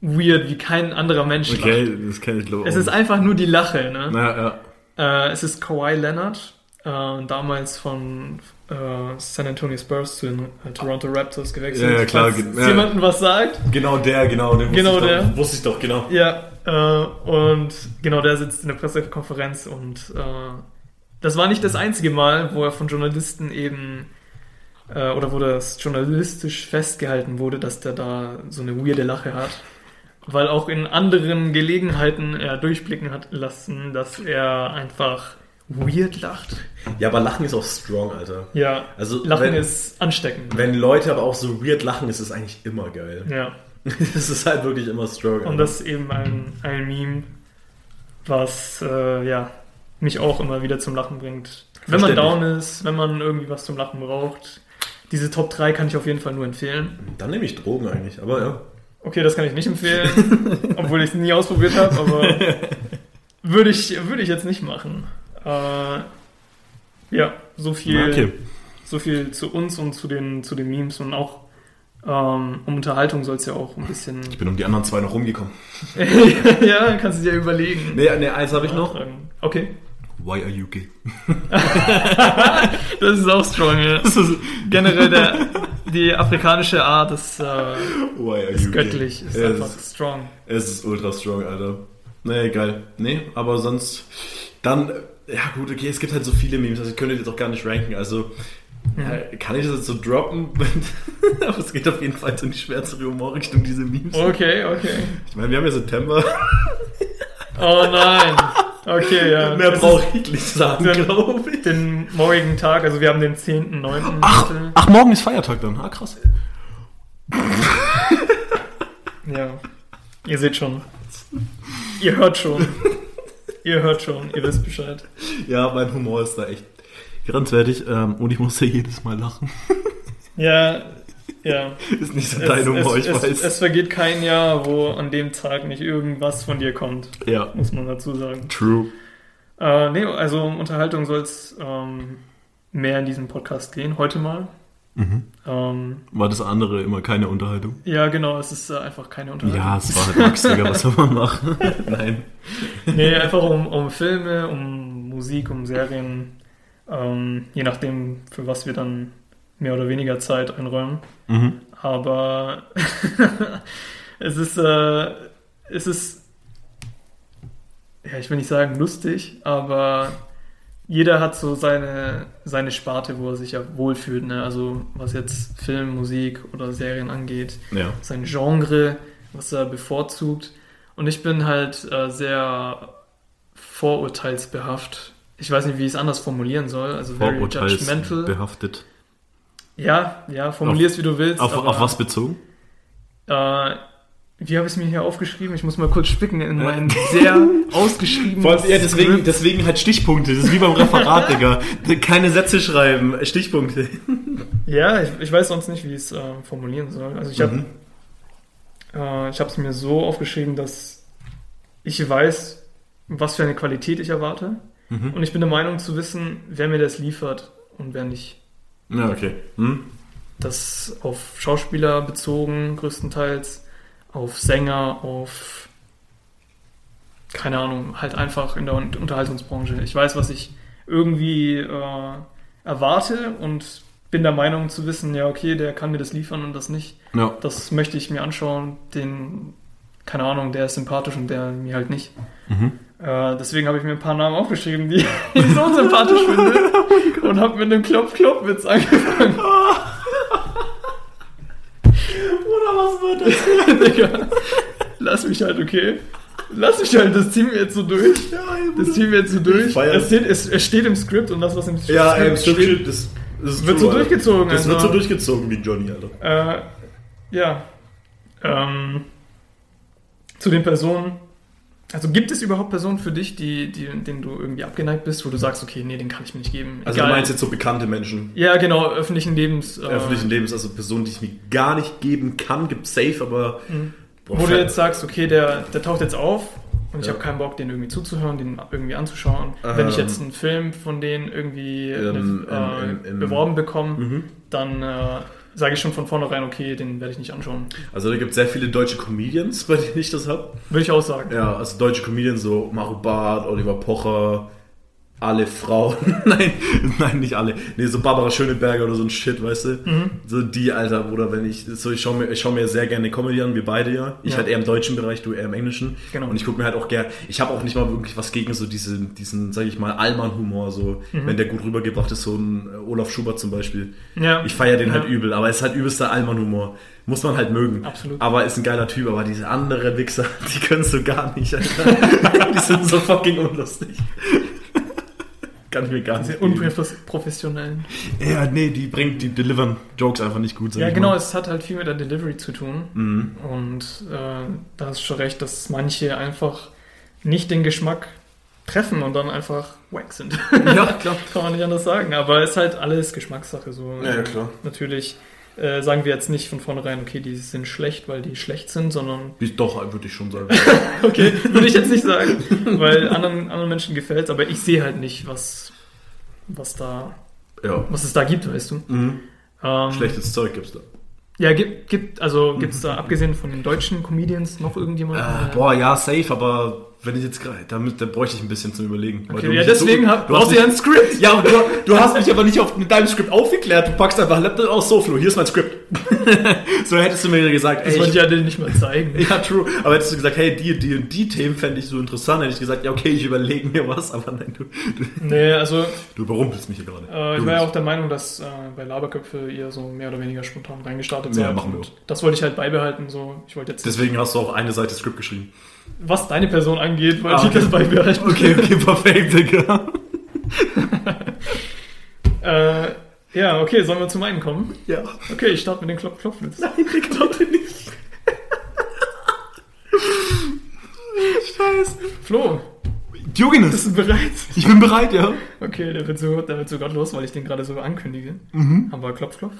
weird, wie kein anderer Mensch Okay, lacht. das kenne ich glaube Es ist einfach nur die Lache, ne? Na, ja. Äh, es ist Kawhi Leonard, äh, damals von äh, San Antonio Spurs zu den äh, Toronto Raptors gewechselt. Ja, ja, klar, Falls ja. jemandem was sagt. Genau der, genau. Den Genau wusste der. Doch, wusste ich doch, genau. Ja, äh, und genau, der sitzt in der Pressekonferenz und äh, das war nicht das einzige Mal, wo er von Journalisten eben äh, oder wo das journalistisch festgehalten wurde, dass der da so eine weirde Lache hat. Weil auch in anderen Gelegenheiten er durchblicken hat lassen, dass er einfach weird lacht. Ja, aber Lachen ist auch strong, Alter. Ja, Also, Lachen wenn- ist ansteckend. Wenn Leute aber auch so weird lachen, ist es eigentlich immer geil. Ja. Das ist halt wirklich immer strong. Und das ist eben ein, ein Meme, was äh, ja, mich auch immer wieder zum Lachen bringt. Wenn man down ist, wenn man irgendwie was zum Lachen braucht. Diese Top 3 kann ich auf jeden Fall nur empfehlen. Dann nehme ich Drogen eigentlich, aber ja. Okay, das kann ich nicht empfehlen, obwohl ich es nie ausprobiert habe, aber würde ich, würde ich jetzt nicht machen. Äh, ja, so viel, okay. so viel zu uns und zu den, zu den Memes und auch ähm, um Unterhaltung soll es ja auch ein bisschen. Ich bin um die anderen zwei noch rumgekommen. ja, kannst du dir überlegen. Nee, nee eins habe ich noch. Okay. Why are you gay? Das ist auch strong, ja. Das ist, Generell der, die afrikanische Art ist, äh, why are ist you göttlich, gay? ist es, einfach ist, strong. es ist ultra strong, Alter. Nee, geil. Nee, aber sonst. Dann, ja gut, okay, es gibt halt so viele Memes, also ich könnte jetzt auch gar nicht ranken. Also, äh, kann ich das jetzt so droppen? aber es geht auf jeden Fall so in die schwärzere Humorrichtung, diese Memes. Okay, okay. Ich meine, wir haben ja September. Oh nein. Okay, ja. Mehr brauche ich nicht sagen, glaube ich. Den morgigen Tag, also wir haben den 10.9. Ach, ach, morgen ist Feiertag dann. Ah, krass. Ja. Ihr seht schon. Ihr hört schon. Ihr hört schon, ihr wisst Bescheid. Ja, mein Humor ist da echt grenzwertig ähm, und ich muss ja jedes Mal lachen. Ja, ja. Ist nicht so Es, dein Humor, ich es, weiß. es vergeht kein Jahr, wo an dem Tag nicht irgendwas von dir kommt, ja, muss man dazu sagen. true. Äh, nee, also um Unterhaltung soll es ähm, mehr in diesem Podcast gehen, heute mal. Mhm. Ähm, War das andere immer keine Unterhaltung? ja, genau, es ist äh, einfach keine Unterhaltung. Ja, es war halt Max, Digga, was soll man machen? Nein. Nee, einfach um, um Filme, um Musik, um Serien, ähm, je nachdem, für was wir dann mehr oder weniger Zeit einräumen. Mhm. Aber es ist, äh, es ist, ja, ich will nicht sagen lustig, aber jeder hat so seine, seine Sparte, wo er sich ja wohlfühlt. Ne? Also was jetzt Film, Musik oder Serien angeht Ja. sein Genre, was er bevorzugt. Und ich bin halt äh, sehr vorurteilsbehaft. Ich weiß nicht, wie ich es anders formulieren soll. Also very judgmental. Vorurteilsbehaftet. Ja, ja, formulier's wie du willst. Auf, aber, auf was bezogen? Äh, wie habe ich es mir hier aufgeschrieben? Ich muss mal kurz spicken in mein sehr ausgeschrieben. deswegen halt Stichpunkte. Das ist wie beim Referat, Digga. Keine Sätze schreiben, Stichpunkte. Ja, ich, ich weiß sonst nicht, wie ich es äh, formulieren soll. Also ich habe Mhm. äh, ich habe es mir so aufgeschrieben, dass ich weiß, was für eine Qualität ich erwarte. Mhm. Und ich bin der Meinung zu wissen, wer mir das liefert und wer nicht. Ja, okay. Hm? Das auf Schauspieler bezogen, größtenteils, auf Sänger, auf keine Ahnung, halt einfach in der Un- Unterhaltungsbranche. Ich weiß, was ich irgendwie äh, erwarte und bin der Meinung zu wissen, ja, okay, der kann mir das liefern und das nicht. Ja. Das möchte ich mir anschauen, den, keine Ahnung, der ist sympathisch und der mir halt nicht. Mhm. Äh, deswegen habe ich mir ein paar Namen aufgeschrieben, die ich so unsympathisch finde. und habe mit einem Klopf-Klopf-Witz angefangen. Oder was wird das? Digga, lass mich halt, okay? Lass mich halt, das ziehen wir jetzt so durch. Das ziehen wir jetzt so durch. Es steht, es, es steht im Skript und das, was im Skript Ja, ähm, steht, Script, das, das ist wird so Alter. durchgezogen. Das wird also. so durchgezogen wie Johnny, Alter. Äh, ja. Ähm, zu den Personen. Also gibt es überhaupt Personen für dich, die, die, denen du irgendwie abgeneigt bist, wo du sagst, okay, nee, den kann ich mir nicht geben. Also du meinst jetzt so bekannte Menschen, Ja, genau, öffentlichen Lebens. Äh, öffentlichen Lebens, also Personen, die ich mir gar nicht geben kann, gibt safe, aber Mhm. boah, Wo du fett. jetzt sagst, okay, der, der taucht jetzt auf Und ich Ja. habe keinen Bock, den irgendwie zuzuhören, den irgendwie anzuschauen. Wenn ich Ähm. jetzt einen Film von denen irgendwie In- äh, in- in- beworben bekomme, Mhm. dann äh, sage ich schon von vornherein, okay, den werde ich nicht anschauen. Also da gibt es sehr viele deutsche Comedians, bei denen ich das habe. Würde ich auch sagen. Ja, also deutsche Comedians, so Mario Barth, Oliver Pocher, alle Frauen. nein, nein, nicht alle. Nee, so Barbara Schöneberger oder so ein Shit, weißt du? Mhm. So die, Alter, Bruder, wenn ich, so ich schaue mir, ich schau mir sehr gerne Comedy an, wir beide ja. Ich Ja. halt eher im deutschen Bereich, du eher im englischen. Genau. Und ich gucke mir halt auch gerne, ich habe auch nicht mal wirklich was gegen so diesen, diesen, sag ich mal, Allmann-Humor, so, Mhm. wenn der gut rübergebracht ist, so ein äh, Olaf Schubert zum Beispiel. Ja. Ich feiere den Ja. halt übel, aber es ist halt übelster Allmann-Humor. Muss man halt mögen. Absolut. Aber ist ein geiler Typ, aber diese anderen Wichser, die können so gar nicht, Alter. die sind so fucking unlustig. Kann ich mir gar nicht unprofessionellen. Ja, nee, die bringt, die delivern Jokes einfach nicht gut. Ja, genau, mal. es hat halt viel mit der Delivery zu tun. Mhm. Und äh, da hast du schon recht, dass manche einfach nicht den Geschmack treffen und dann einfach wack sind. Ja, klar. Kann man nicht anders sagen. Aber es ist halt alles Geschmackssache. So. Ja, ja, klar. Natürlich äh, sagen wir jetzt nicht von vornherein, okay, die sind schlecht, weil die schlecht sind, sondern Die- Doch, würde ich schon sagen. okay, würde ich jetzt nicht sagen, weil anderen, anderen Menschen gefällt es, aber ich sehe halt nicht, was, was da, ja. was es da gibt, weißt du. Mhm. Ähm, Schlechtes Zeug gibt's da. Ja, gibt, gibt also gibt es da abgesehen von den deutschen Comedians noch irgendjemanden? Äh, der- boah, ja, safe, aber wenn ich jetzt gerade, da, mü- da bräuchte ich ein bisschen zum Überlegen. Okay, du ja, deswegen du hast brauchst du ja ein Skript. Ja, aber du, du hast mich aber nicht auf, mit deinem Skript aufgeklärt. Du packst einfach Laptop aus, so, Flo, hier ist mein Skript. so hättest du mir gesagt, Das ey, wollte ich, ja dir nicht mal zeigen. ja, true. Aber hättest du gesagt, hey, die, die und die Themen fände ich so interessant, hätte ich gesagt, ja, okay, ich überlege mir was, aber nein, du, du, Nee, also du überrumpelst mich hier gerade. äh, ich Du war ja auch der Meinung, dass äh, bei Laberköpfe ihr so mehr oder weniger spontan reingestartet Ja, seid. machen wir auch. Das wollte ich halt beibehalten. So, ich wollte jetzt, Deswegen hast du auch eine Seite Skript geschrieben. Was deine Person angeht, wollte Ah, ich das beibehalten. Okay, okay, perfekt, Digga. Äh, ja, okay, sollen wir zu meinen kommen? Ja. Okay, ich starte mit den Klopf Klopflitz. Nein, Digga, bitte nicht. Scheiße. Flo, Diogenes, bist du bereit? ich bin bereit, ja. Okay, der wird so, der wird so gottlos, weil ich den gerade so ankündige. Mhm. Aber Klopf Klopf.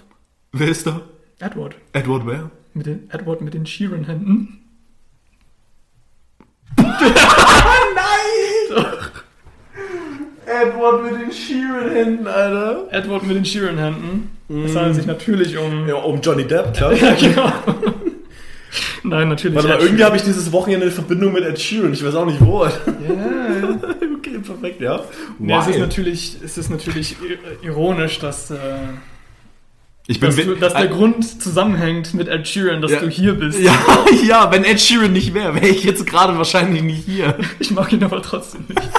Wer ist da? Edward. Edward Ware. Mit den, Edward mit den Sheeran-Händen. Edward mit den Sheeran-Händen, Alter. Edward mit den Sheeran-Händen. Es handelt sich natürlich um. Ja, um Johnny Depp, klar. Ja, genau. Nein, natürlich. Warte mal, Ed irgendwie habe ich dieses Wochenende eine Verbindung mit Ed Sheeran. Ich weiß auch nicht wo. Ja, ja. okay, perfekt, ja. Nee, es ist natürlich, es ist natürlich ironisch, dass, äh, ich bin dass, du, dass der Äh, Grund zusammenhängt mit Ed Sheeran, dass Ja. du hier bist. Ja, ja, wenn Ed Sheeran nicht wäre, wäre ich jetzt gerade wahrscheinlich nicht hier. Ich mag ihn aber trotzdem nicht.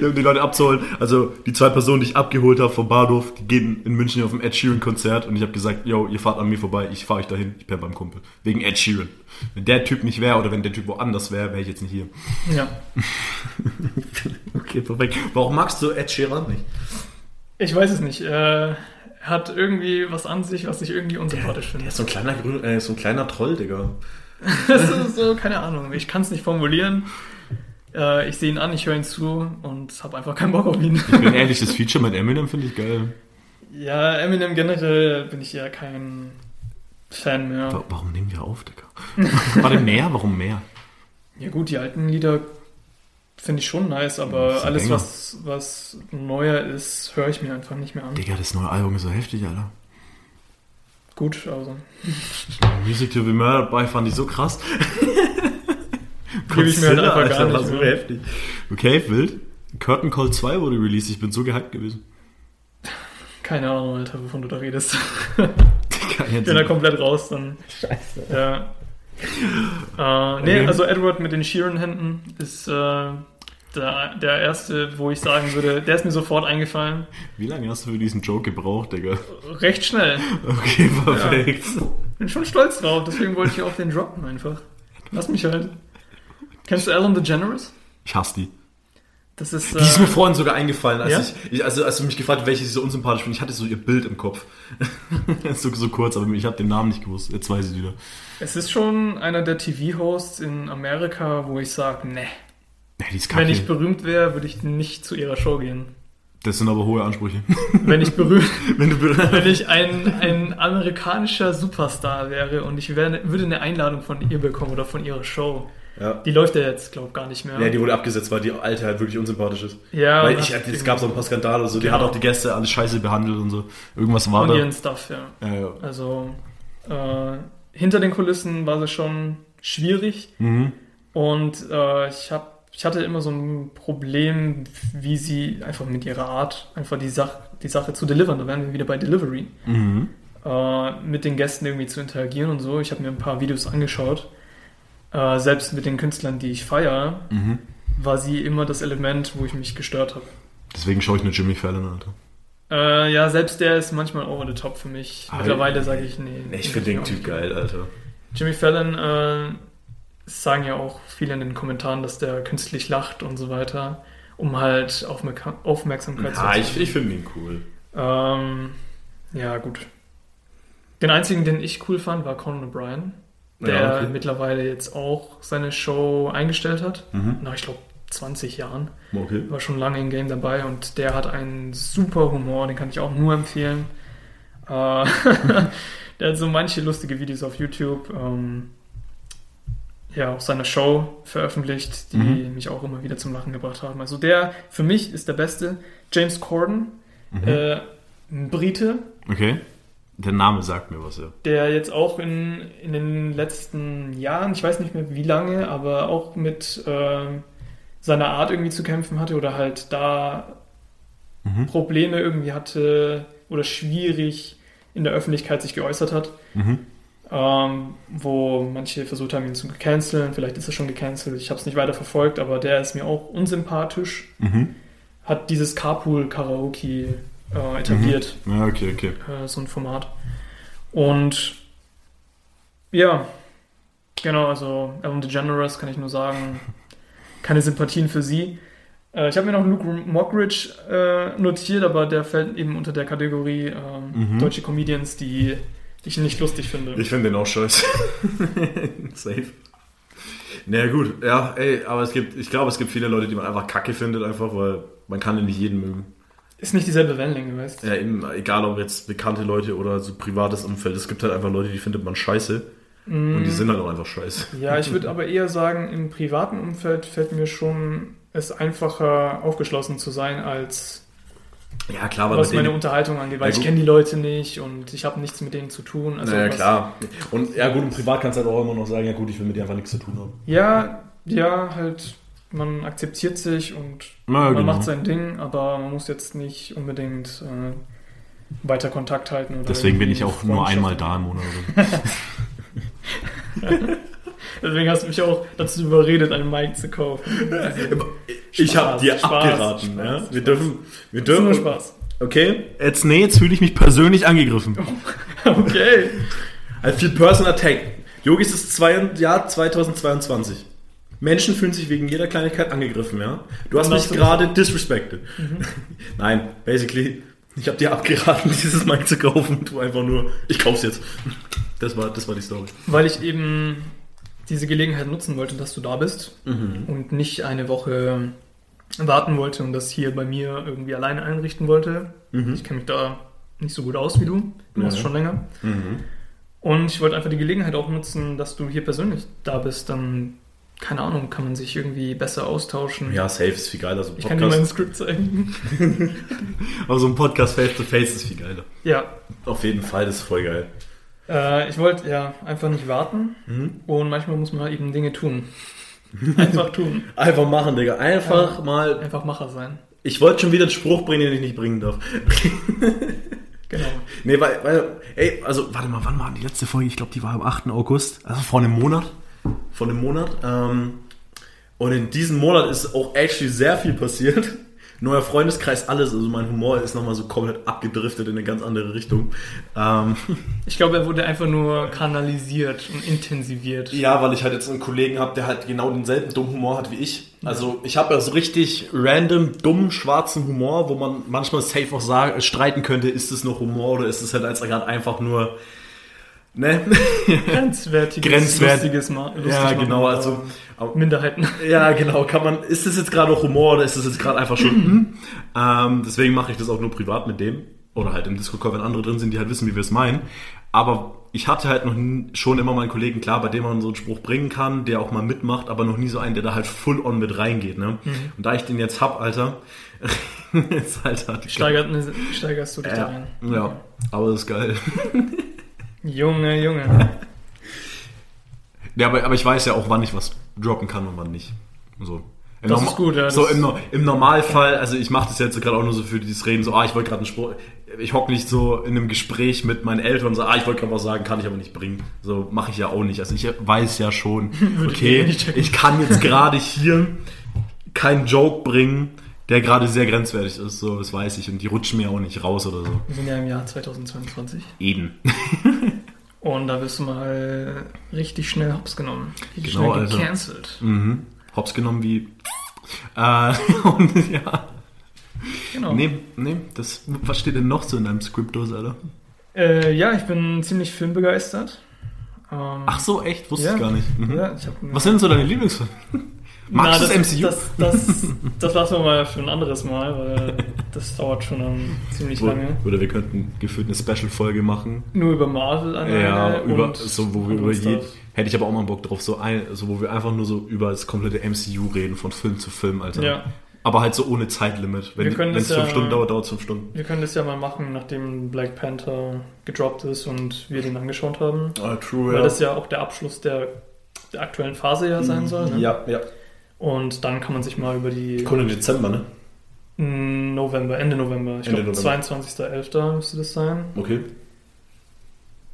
Um die Leute abzuholen. Also die zwei Personen, die ich abgeholt habe vom Bahnhof, die gehen in München auf ein Ed Sheeran Konzert und ich habe gesagt, yo, ihr fahrt an mir vorbei, ich fahre euch dahin, ich bin beim Kumpel. Wegen Ed Sheeran. Wenn der Typ nicht wäre oder wenn der Typ woanders wäre, wäre ich jetzt nicht hier. Ja. Okay, perfekt. Warum magst du Ed Sheeran nicht? Ich weiß es nicht. Äh, hat irgendwie was an sich, was ich irgendwie unsympathisch Der finde. ist so ein kleiner, Grün, äh, so ein kleiner Troll, Digga. Das ist so, keine Ahnung. Ich kann es nicht formulieren. Äh, ich sehe ihn an, ich höre ihn zu und habe einfach keinen Bock auf ihn. Ich bin ehrlich, das Feature mit Eminem finde ich geil. Ja, Eminem generell bin ich ja kein Fan mehr. Wa- Warum nehmen wir auf, Digga? War denn mehr? Warum mehr? Ja gut, die alten Lieder finde ich schon nice, aber alles, länger. was, was neuer ist, höre ich mir einfach nicht mehr an. Digga, das neue Album ist so heftig, Alter. Gut, also Music to be Murdered by fand ich so krass. Gebe ich mir halt einfach gar Alter, war nicht so mehr. heftig. Okay, wild. Curtain Call 2 wurde released. Ich bin so gehypt gewesen. keine Ahnung, Alter, wovon du da redest. Ich bin da komplett raus, dann. Scheiße. Ja. Äh, nee, Okay. also Edward mit den Sheeran-Händen ist äh, der, der erste, wo ich sagen würde, der ist mir sofort eingefallen. Wie lange hast du für diesen Joke gebraucht, Digga? Recht schnell. Okay, perfekt. Bin schon stolz drauf, deswegen wollte ich auch den droppen einfach. Lass mich halt. Kennst du Ellen DeGeneres? Ich hasse die. Das ist. Die ist mir Äh, vorhin sogar eingefallen, als, Ja? ich, ich, also, als du mich gefragt hast, welche ich so unsympathisch finde. Ich hatte so ihr Bild im Kopf. so, so kurz, aber ich habe den Namen nicht gewusst. Jetzt weiß ich es wieder. es ist schon einer der TV-Hosts in Amerika, wo ich sage, ne. Ja, die ist kacke. Wenn ich berühmt wäre, würde ich nicht zu ihrer Show gehen. das sind aber hohe Ansprüche. Wenn ich berühmt, Wenn wenn ich ein, ein amerikanischer Superstar wäre und ich wäre, würde eine Einladung von ihr bekommen oder von ihrer Show, Ja. Die läuft ja jetzt, glaube gar nicht mehr. Ja, die wurde abgesetzt, weil die alte halt wirklich unsympathisch ist. Ja, Weil und ich, es gab so ein paar Skandale, so, die Genau. hat auch die Gäste alles scheiße behandelt und so. Irgendwas war und da. ihren Stuff, ja. Ja, ja. Also äh, hinter den Kulissen war sie schon schwierig Mhm. und äh, ich habe ich hatte immer so ein Problem, wie sie einfach mit ihrer Art einfach die, Sach die Sache zu delivern. Da wären wir wieder bei Delivery. Mhm. Äh, mit den Gästen irgendwie zu interagieren und so. Ich habe mir ein paar Videos angeschaut. Äh, selbst mit den Künstlern, die ich feiere, Mhm. war sie immer das Element, wo ich mich gestört habe. Deswegen schaue ich nur Jimmy Fallon, Alter. Äh, ja, selbst der ist manchmal over the top für mich. Mittlerweile sage ich, nee. Ich finde den Typ geil, Alter. Jimmy Fallon äh, sagen ja auch viele in den Kommentaren, dass der künstlich lacht und so weiter, um halt Aufmerka Aufmerksamkeit Ja, zu ich, ich finde ihn cool. ähm, Ja, gut. Den einzigen, den ich cool fand, war Conan O'Brien, der Ja, okay. mittlerweile jetzt auch seine Show eingestellt hat. Mhm. Nach, ich glaube, 20 Jahren. Okay. War schon lange im Game dabei und der hat einen super Humor, den kann ich auch nur empfehlen. Äh, der hat so manche lustige Videos auf YouTube. Ähm, ja, auch seine Show veröffentlicht, die Mhm. mich auch immer wieder zum Lachen gebracht haben. Also der, für mich ist der beste, James Corden, Mhm. äh, ein Brite, Okay. Der Name sagt mir was, ja. der jetzt auch in, in den letzten Jahren, ich weiß nicht mehr wie lange, aber auch mit ähm, seiner Art irgendwie zu kämpfen hatte oder halt da Mhm. Probleme irgendwie hatte oder schwierig in der Öffentlichkeit sich geäußert hat, Mhm. Ähm, wo manche versucht haben, ihn zu canceln. Vielleicht ist er schon gecancelt, ich habe es nicht weiter verfolgt, aber der ist mir auch unsympathisch. Mhm. Hat dieses Carpool-Karaoke äh, etabliert. Ja, okay, okay. äh, so ein Format. Und ja, genau, also Ellen DeGeneres kann ich nur sagen, keine Sympathien für sie. Äh, ich habe mir noch Luke Mockridge äh, notiert, aber der fällt eben unter der Kategorie äh, Mhm. deutsche Comedians, die ich nicht lustig finde. Ich finde den auch scheiße. Safe. Naja, gut, ja, ey, aber es gibt, ich glaube, es gibt viele Leute, die man einfach kacke findet, einfach, weil man kann ja nicht jeden mögen. Ist nicht dieselbe Wellenlänge, weißt du? Ja, eben, egal ob jetzt bekannte Leute oder so privates Umfeld, es gibt halt einfach Leute, die findet man scheiße und die sind halt auch einfach scheiße. Ja, ich würde aber eher sagen, im privaten Umfeld fällt mir schon es einfacher, aufgeschlossen zu sein, als Ja, klar, weil was meine denen, Unterhaltung angeht, weil Ja, ich kenne die Leute nicht und ich habe nichts mit denen zu tun. Also naja, klar. Und ja, gut, im Privat kannst du halt auch immer noch sagen, ja gut, ich will mit dir einfach nichts zu tun haben. Ja, ja, halt, man akzeptiert sich und Na, man genau. macht sein Ding, aber man muss jetzt nicht unbedingt äh, weiter Kontakt halten. Oder Deswegen bin ich auch nur einmal da im Monat. Oder so. Deswegen hast du mich auch dazu überredet, einen Mic zu kaufen. Ich habe Spaß, dir Spaß, abgeraten. Spaß, ja? Spaß. Wir dürfen, wir Das ist nur dürfen. Spaß. Okay, jetzt nee, jetzt fühle ich mich persönlich angegriffen. Okay. I feel person attack. Yogi ist das zwei, Jahr 2022. Menschen fühlen sich wegen jeder Kleinigkeit angegriffen, ja? Du hast mich gerade disrespected. Nein, basically, ich habe dir abgeraten, dieses Mic zu kaufen. Du einfach nur, ich kauf's jetzt. Das war, das war die Story. Weil ich eben diese Gelegenheit nutzen wollte, dass du da bist Mhm. und nicht eine Woche warten wollte und das hier bei mir irgendwie alleine einrichten wollte. Mhm. Ich kenne mich da nicht so gut aus wie du. Du machst Ja. schon länger. Mhm. Und ich wollte einfach die Gelegenheit auch nutzen, dass du hier persönlich da bist. Dann, keine Ahnung, kann man sich irgendwie besser austauschen. Ja, safe ist viel geiler. So Ich kann dir mein Skript zeigen. aber so ein Podcast face to face ist viel geiler. Ja, Auf jeden Fall, das ist voll geil. äh, ich wollte ja einfach nicht warten. Mhm. Und manchmal muss man halt eben Dinge tun. Einfach tun. Einfach machen, Digga. Einfach mal. Einfach Macher sein. Ich wollte schon wieder einen Spruch bringen, den ich nicht bringen darf. Genau. Nee, weil, weil, ey, also, warte mal, wann war die letzte Folge? Ich glaube, die war am 8. August, also vor einem Monat. Vor einem Monat. Ähm, und in diesem Monat ist auch actually sehr viel passiert. Neuer Freundeskreis, alles. Also mein Humor ist nochmal so komplett abgedriftet in eine ganz andere Richtung. Ähm, Ich glaube, er wurde einfach nur kanalisiert und intensiviert. ja, weil ich halt jetzt einen Kollegen habe, der halt genau denselben dummen Humor hat wie ich. Also ich habe ja so richtig random, dummen, schwarzen Humor, wo man manchmal safe auch sagen, streiten könnte, ist es noch Humor oder ist es halt als gerade einfach nur, ne? Grenzwertiges, Grenzwert- lustiges Ma lustig Ja, genau, also- Minderheiten. Ja, genau. Kann man, ist das jetzt gerade noch Humor oder ist das jetzt gerade einfach schon? hm? ähm, deswegen mache ich das auch nur privat mit dem. Oder halt im Discord-Call, wenn andere drin sind, die halt wissen, wie wir es meinen. Aber ich hatte halt noch schon immer mal einen Kollegen, klar, bei dem man so einen Spruch bringen kann, der auch mal mitmacht, aber noch nie so einen, der da halt full on mit reingeht. Ne? Mhm. Und da ich den jetzt hab, Alter, ist halt halt Steigert, steigerst du dich da ja, rein. ja, aber das ist geil. Junge, Junge. Ja, aber, aber ich weiß ja auch, wann ich was droppen kann und wann nicht. So. Im Das Norma- ist gut, ja, So im, No- im Normalfall, also ich mache das jetzt gerade auch nur so für dieses Reden, so, ah, ich wollte gerade einen Spruch, ich hocke nicht so in einem Gespräch mit meinen Eltern und so, ah, ich wollte gerade was sagen, kann ich aber nicht bringen. So mache ich ja auch nicht. Also ich weiß ja schon, okay, ich kann jetzt gerade hier keinen Joke bringen, der gerade sehr grenzwertig ist, so, das weiß ich. Und die rutschen mir auch nicht raus oder so. Wir sind ja im Jahr 2022. Eben. Und da wirst du mal richtig schnell hops genommen. Richtig Genau, schnell also. gecancelt. Mhm. Hops genommen wie. Äh, und ja. Genau. Nee, nee, das, was steht denn noch so in deinem Scriptos, Alter? Äh, ja, ich bin ziemlich filmbegeistert. Ähm, Ach so, echt? Wusste ja. ich gar nicht. Mhm. Ja, ich hab, Was sind so deine Lieblingsfilme? Magst Na, das, MCU? Das, das, das lassen wir mal für ein anderes Mal, weil das dauert schon ziemlich lange. Oder wir könnten gefühlt eine Special-Folge machen. Nur über Marvel alleine. Ja, über, und so, wo wir über anderen je, Stuff. hätte ich aber auch mal Bock drauf, so ein, so wo wir einfach nur so über das komplette MCU reden, von Film zu Film, Alter. Ja, Aber halt so ohne Zeitlimit. Wenn Wir können es das fünf ja- Stunden dauert, dauert es fünf Stunden. wir können das ja mal machen, nachdem Black Panther gedroppt ist und wir den angeschaut haben. Ah, true, Weil das ja auch der Abschluss der, der aktuellen Phase ja sein soll. Ne? Ja, ja. Und dann kann man sich mal über die Kommt im Dezember, ne? Mm, November, Ende November. Ich Ende glaube, November. 22.11. müsste das sein. Okay.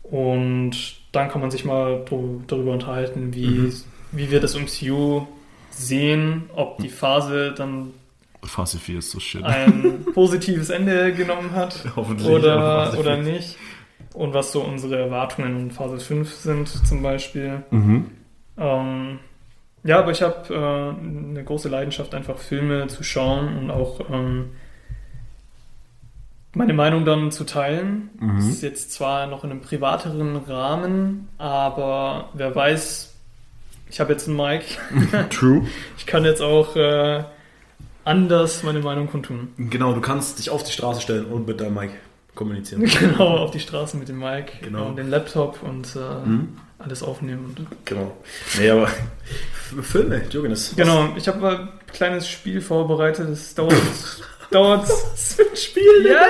Und dann kann man sich mal darüber unterhalten, wie, Mhm. wie wir das MCU sehen, ob die Phase dann Phase 4 ist so shit. ein positives Ende genommen hat Hoffentlich. oder, oder 4. nicht. Und was so unsere Erwartungen in Phase 5 sind zum Beispiel. Mhm. Ähm, ja, aber ich habe äh, eine große Leidenschaft, einfach Filme zu schauen und auch ähm, meine Meinung dann zu teilen. Mhm. Das ist jetzt zwar noch in einem privateren Rahmen, aber wer weiß, ich habe jetzt einen Mic. True. Ich kann jetzt auch äh, anders meine Meinung kundtun. Genau, du kannst dich auf die Straße stellen und mit deinem Mic kommunizieren. Genau, auf die Straße mit dem Mic Genau. und den Laptop und äh, Mhm. alles aufnehmen. Und, Genau. Nee, aber Filme, Diogenes. genau, ich habe ein kleines Spiel vorbereitet. Das dauert. dauert Was für ein Spiel? ja,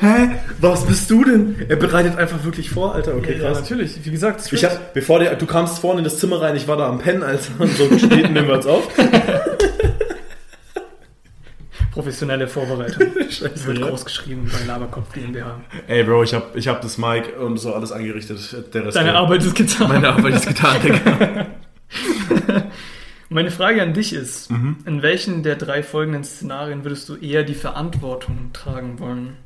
Hä? Was bist du denn? Er bereitet einfach wirklich vor, Alter. Okay, ja, krass. natürlich. Wie gesagt, Ich hab, bevor der, du kamst vorne in das Zimmer rein, ich war da am Pennen, Alter. Und so spät nehmen wir uns auf. Professionelle Vorbereitung. Scheiße, Wird ja. groß geschrieben bei Laberkopf GmbH. Ey, Bro, ich hab, ich hab das Mic und so alles angerichtet. Der Rest Deine Arbeit ist getan. Meine Arbeit ist getan, Digga. Meine Frage an dich ist, Mhm. in welchen der drei folgenden Szenarien würdest du eher die Verantwortung tragen wollen?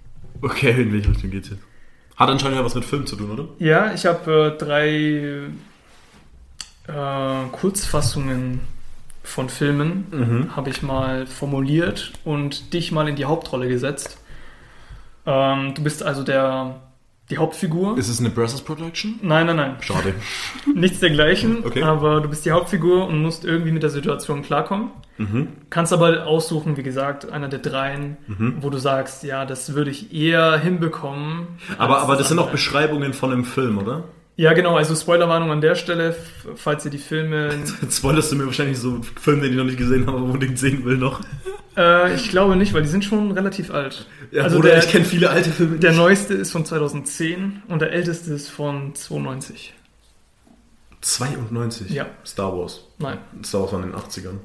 Okay, in welche Richtung geht's jetzt? Hat anscheinend ja was mit Film zu tun, oder? Ja, ich habe äh, drei äh, Kurzfassungen von Filmen, Mhm. habe ich mal formuliert und dich mal in die Hauptrolle gesetzt. Ähm, du bist also der, die Hauptfigur. Ist es eine Brazos Production? Nein, nein, nein. Schade. Nichts dergleichen, Okay. aber du bist die Hauptfigur und musst irgendwie mit der Situation klarkommen. Mhm. Kannst aber aussuchen, wie gesagt, einer der dreien, Mhm. wo du sagst, ja, das würde ich eher hinbekommen. Aber, aber das sind auch andere. Beschreibungen von einem Film, oder? Ja, genau, also Spoilerwarnung an der Stelle, falls ihr die Filme. Jetzt spoilerst du mir wahrscheinlich so einen Film, den ich noch nicht gesehen habe, aber unbedingt sehen will noch. äh, ich glaube nicht, weil die sind schon relativ alt. Ja, also oder der, ich kenne viele alte Filme. der neueste ist von 2010 und der älteste ist von 92. 92. Ja. Star Wars. Nein. Star Wars war in den 80ern.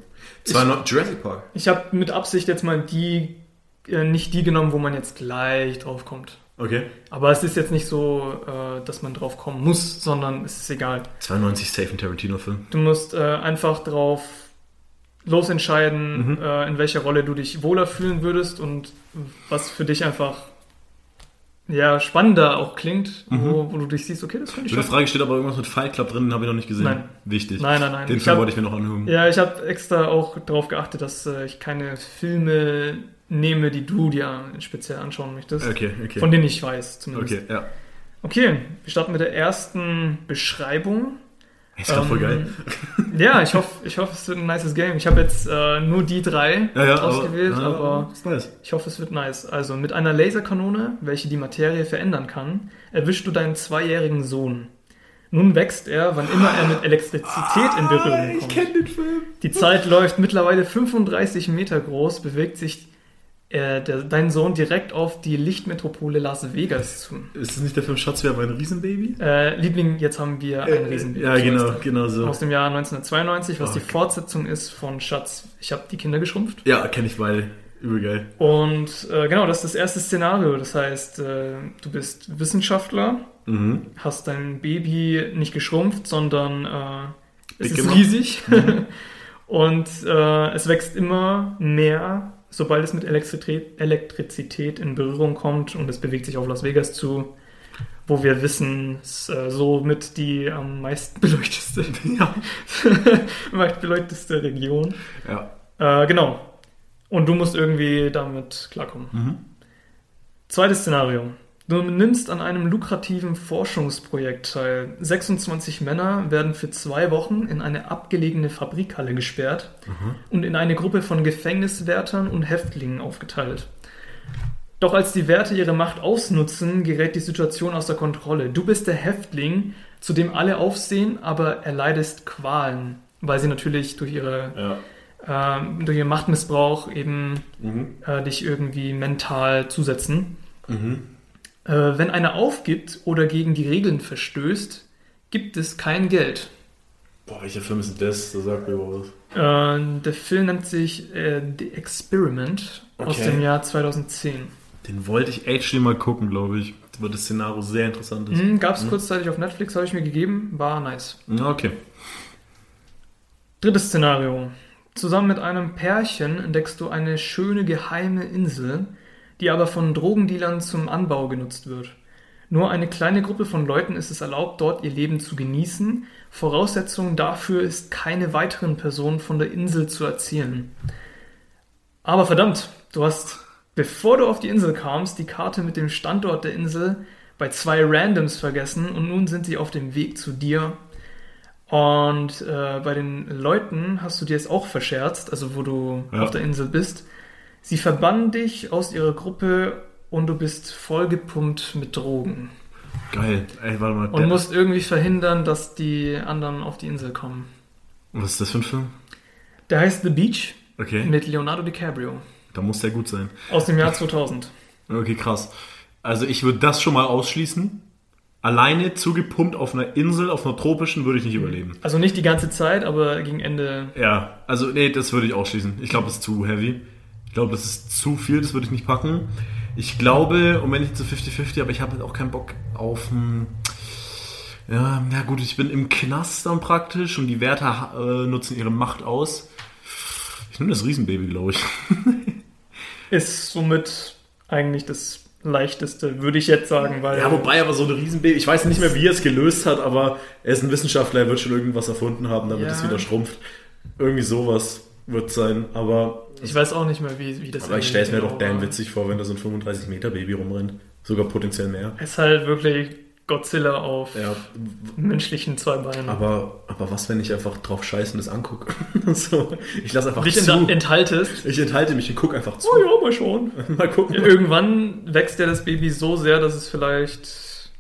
92, Jurassic Park. Ich habe mit Absicht jetzt mal die, äh, nicht die genommen, wo man jetzt gleich drauf kommt. Okay. Aber es ist jetzt nicht so, äh, dass man drauf kommen muss, sondern es ist egal. 92 safe ein Tarantino-Film. Du musst äh, einfach drauf losentscheiden, Mhm. äh, in welcher Rolle du dich wohler fühlen würdest und was für dich einfach ja, spannender auch klingt, wo, wo du dich siehst, okay, das finde ich Für die schon. Frage steht aber irgendwas mit Fight Club drin, habe ich noch nicht gesehen. Nein. Wichtig. Nein, nein, nein. Den Ich Film hab- wollte ich mir noch anhören. Ja, ich habe extra auch darauf geachtet, dass äh, ich keine Filme nehme, die du dir speziell anschauen möchtest. Okay, okay. Von denen ich weiß, zumindest. okay, ja. Okay, wir starten mit der ersten Beschreibung. Ist voll Ähm, geil. Ja, ich hoffe, ich hoffe, es wird ein nices Game. Ich habe jetzt äh, nur die drei Ja, ja, ausgewählt, aber, aber, ist nice. ich hoffe, es wird nice. Also mit einer Laserkanone, welche die Materie verändern kann, erwischst du deinen zweijährigen Sohn. Nun wächst er, wann immer er mit Elektrizität in Berührung Ich kommt. kenne den Film. Die Zeit läuft mittlerweile 35 Meter groß, bewegt sich äh, der, dein Sohn direkt auf die Lichtmetropole Las Vegas zu. Ist das nicht der Film Schatz, wir haben ein Riesenbaby? Äh, Liebling, jetzt haben wir ein Riesenbaby. Ja, genau, genau so. Aus dem Jahr 1992, was Oh, die. Fortsetzung ist von Schatz. Ich habe die Kinder geschrumpft. Ja, kenne ich beide. Übel geil. Und äh, genau, das ist das erste Szenario. Das heißt, äh, du bist Wissenschaftler, Mhm. hast dein Baby nicht geschrumpft, sondern äh, es Big ist riesig und äh, es wächst immer mehr, sobald es mit Elektrizität, in Berührung kommt und es bewegt sich auf Las Vegas zu, wo wir wissen, es ist äh, somit die am meisten beleuchteste, Ja. beleuchteste Region. ja. Äh, genau. Und du musst irgendwie damit klarkommen. Mhm. Zweites Szenario. Du nimmst an einem lukrativen Forschungsprojekt teil. 26 Männer werden für zwei Wochen in eine abgelegene Fabrikhalle gesperrt und in eine Gruppe von Gefängniswärtern und Häftlingen aufgeteilt. Doch als die Wärter ihre Macht ausnutzen, gerät die Situation außer Kontrolle. Du bist der Häftling, zu dem alle aufsehen, aber erleidest Qualen, weil sie natürlich durch ihre Ja. ähm, durch ihren Machtmissbrauch eben Mhm. äh, dich irgendwie mental zusetzen. Mhm. Äh, wenn einer aufgibt oder gegen die Regeln verstößt, gibt es kein Geld. Boah, welcher Film ist denn das? Da sagt mir was. Äh, der Film nennt sich äh, The Experiment aus Okay. dem Jahr 2010. Den wollte ich actually mal gucken, glaube ich. Weil das Szenario sehr interessant ist. Hm, Gab es kurzzeitig auf Netflix, habe ich mir gegeben, war nice. Ja, okay. Drittes Szenario. Zusammen mit einem Pärchen entdeckst du eine schöne geheime Insel, die aber von Drogendealern zum Anbau genutzt wird. Nur eine kleine Gruppe von Leuten ist es erlaubt, dort ihr Leben zu genießen. Voraussetzung dafür ist, keine weiteren Personen von der Insel zu erzielen. Aber verdammt, du hast, bevor du auf die Insel kamst, die Karte mit dem Standort der Insel bei zwei Randoms vergessen und nun sind sie auf dem Weg zu dir und äh, bei den Leuten hast du dir jetzt auch verscherzt, also wo du Ja. auf der Insel bist. Sie verbannen dich aus ihrer Gruppe und du bist vollgepumpt mit Drogen. Geil. Ey, warte mal. Und musst irgendwie verhindern, dass die anderen auf die Insel kommen. was ist das für ein Film? Der heißt The Beach Okay. mit Leonardo DiCaprio Da muss der gut sein. aus dem Jahr 2000. Okay, krass. Also ich würde das schon mal ausschließen. Alleine zugepumpt auf einer Insel, auf einer tropischen, würde ich nicht überleben. Also nicht die ganze Zeit, aber gegen Ende. Ja, also nee, das würde ich ausschließen. Ich glaube, das ist zu heavy. Ich glaube, das ist zu viel, das würde ich nicht packen. Ich glaube, und wenn ich zu 50-50, aber ich habe halt auch keinen Bock auf ein... Ja, na gut, ich bin im Knast dann praktisch und die Wärter äh, nutzen ihre Macht aus. Ich nehme das Riesenbaby, glaube ich. Ist somit eigentlich das leichteste, würde ich jetzt sagen, weil. Ja, wobei aber so ein Riesenbaby, ich weiß nicht mehr, wie er es gelöst hat, aber er ist ein Wissenschaftler, er wird schon irgendwas erfunden haben, damit Ja. es wieder schrumpft. Irgendwie sowas wird sein, aber, ich weiß auch nicht mehr, wie, wie das aber ich stelle es mir genau doch damn witzig vor, wenn da so ein 35 Meter Baby rumrennt. Sogar potenziell mehr. Es ist halt wirklich Godzilla auf Ja, menschlichen zwei Beinen. aber, aber was, wenn ich einfach drauf scheiße und das angucke? so, ich lasse einfach dich zu. ent enthaltest. ich enthalte mich und gucke einfach zu. Oh ja, mal schauen. Mal gucken. Irgendwann wächst ja das Baby so sehr, dass es vielleicht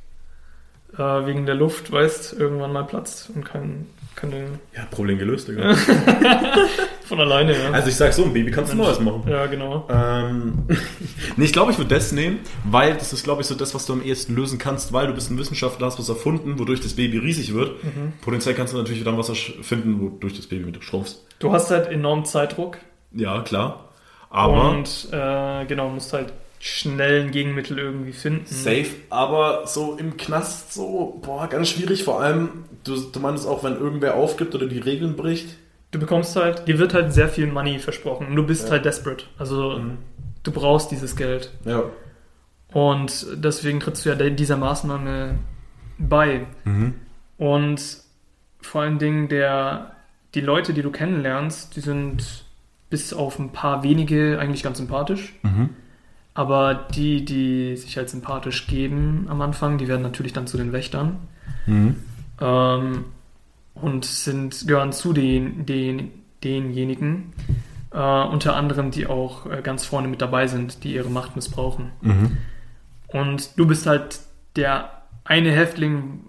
äh, wegen der Luft, weißt, irgendwann mal platzt und kann, kann den Ja, Problem gelöst, Digga. von alleine, ja. Also ich sag so, ein Baby kannst du. Neues machen. ja, genau. Ähm, nee, ich glaube, ich würde das nehmen, weil das ist, glaube ich, so das, was du am ehesten lösen kannst, weil du bist ein Wissenschaftler, hast was erfunden, wodurch das Baby riesig wird. Mhm. Potenziell kannst du natürlich dann was finden, wodurch das Baby mit schrumpfst. Du hast halt enorm Zeitdruck Ja, klar. Aber und äh, genau, musst halt schnell ein Gegenmittel irgendwie finden. safe, aber so im Knast so, boah, ganz schwierig. Vor allem, du, du meinst auch, wenn irgendwer aufgibt oder die Regeln bricht. Du bekommst halt, dir wird halt sehr viel Money versprochen und du bist Ja. halt desperate. Also Mhm. du brauchst dieses Geld. Ja. Und deswegen trittst du ja dieser Maßnahme bei. Mhm. Und vor allen Dingen der, die Leute, die du kennenlernst, die sind bis auf ein paar wenige eigentlich ganz sympathisch. Mhm. Aber die, die sich halt sympathisch geben am Anfang, die werden natürlich dann zu den Wächtern. Mhm. Ähm, und sind, gehören zu den, den, denjenigen, äh, unter anderem, die auch äh, ganz vorne mit dabei sind, die ihre Macht missbrauchen. Mhm. Und du bist halt der eine Häftling,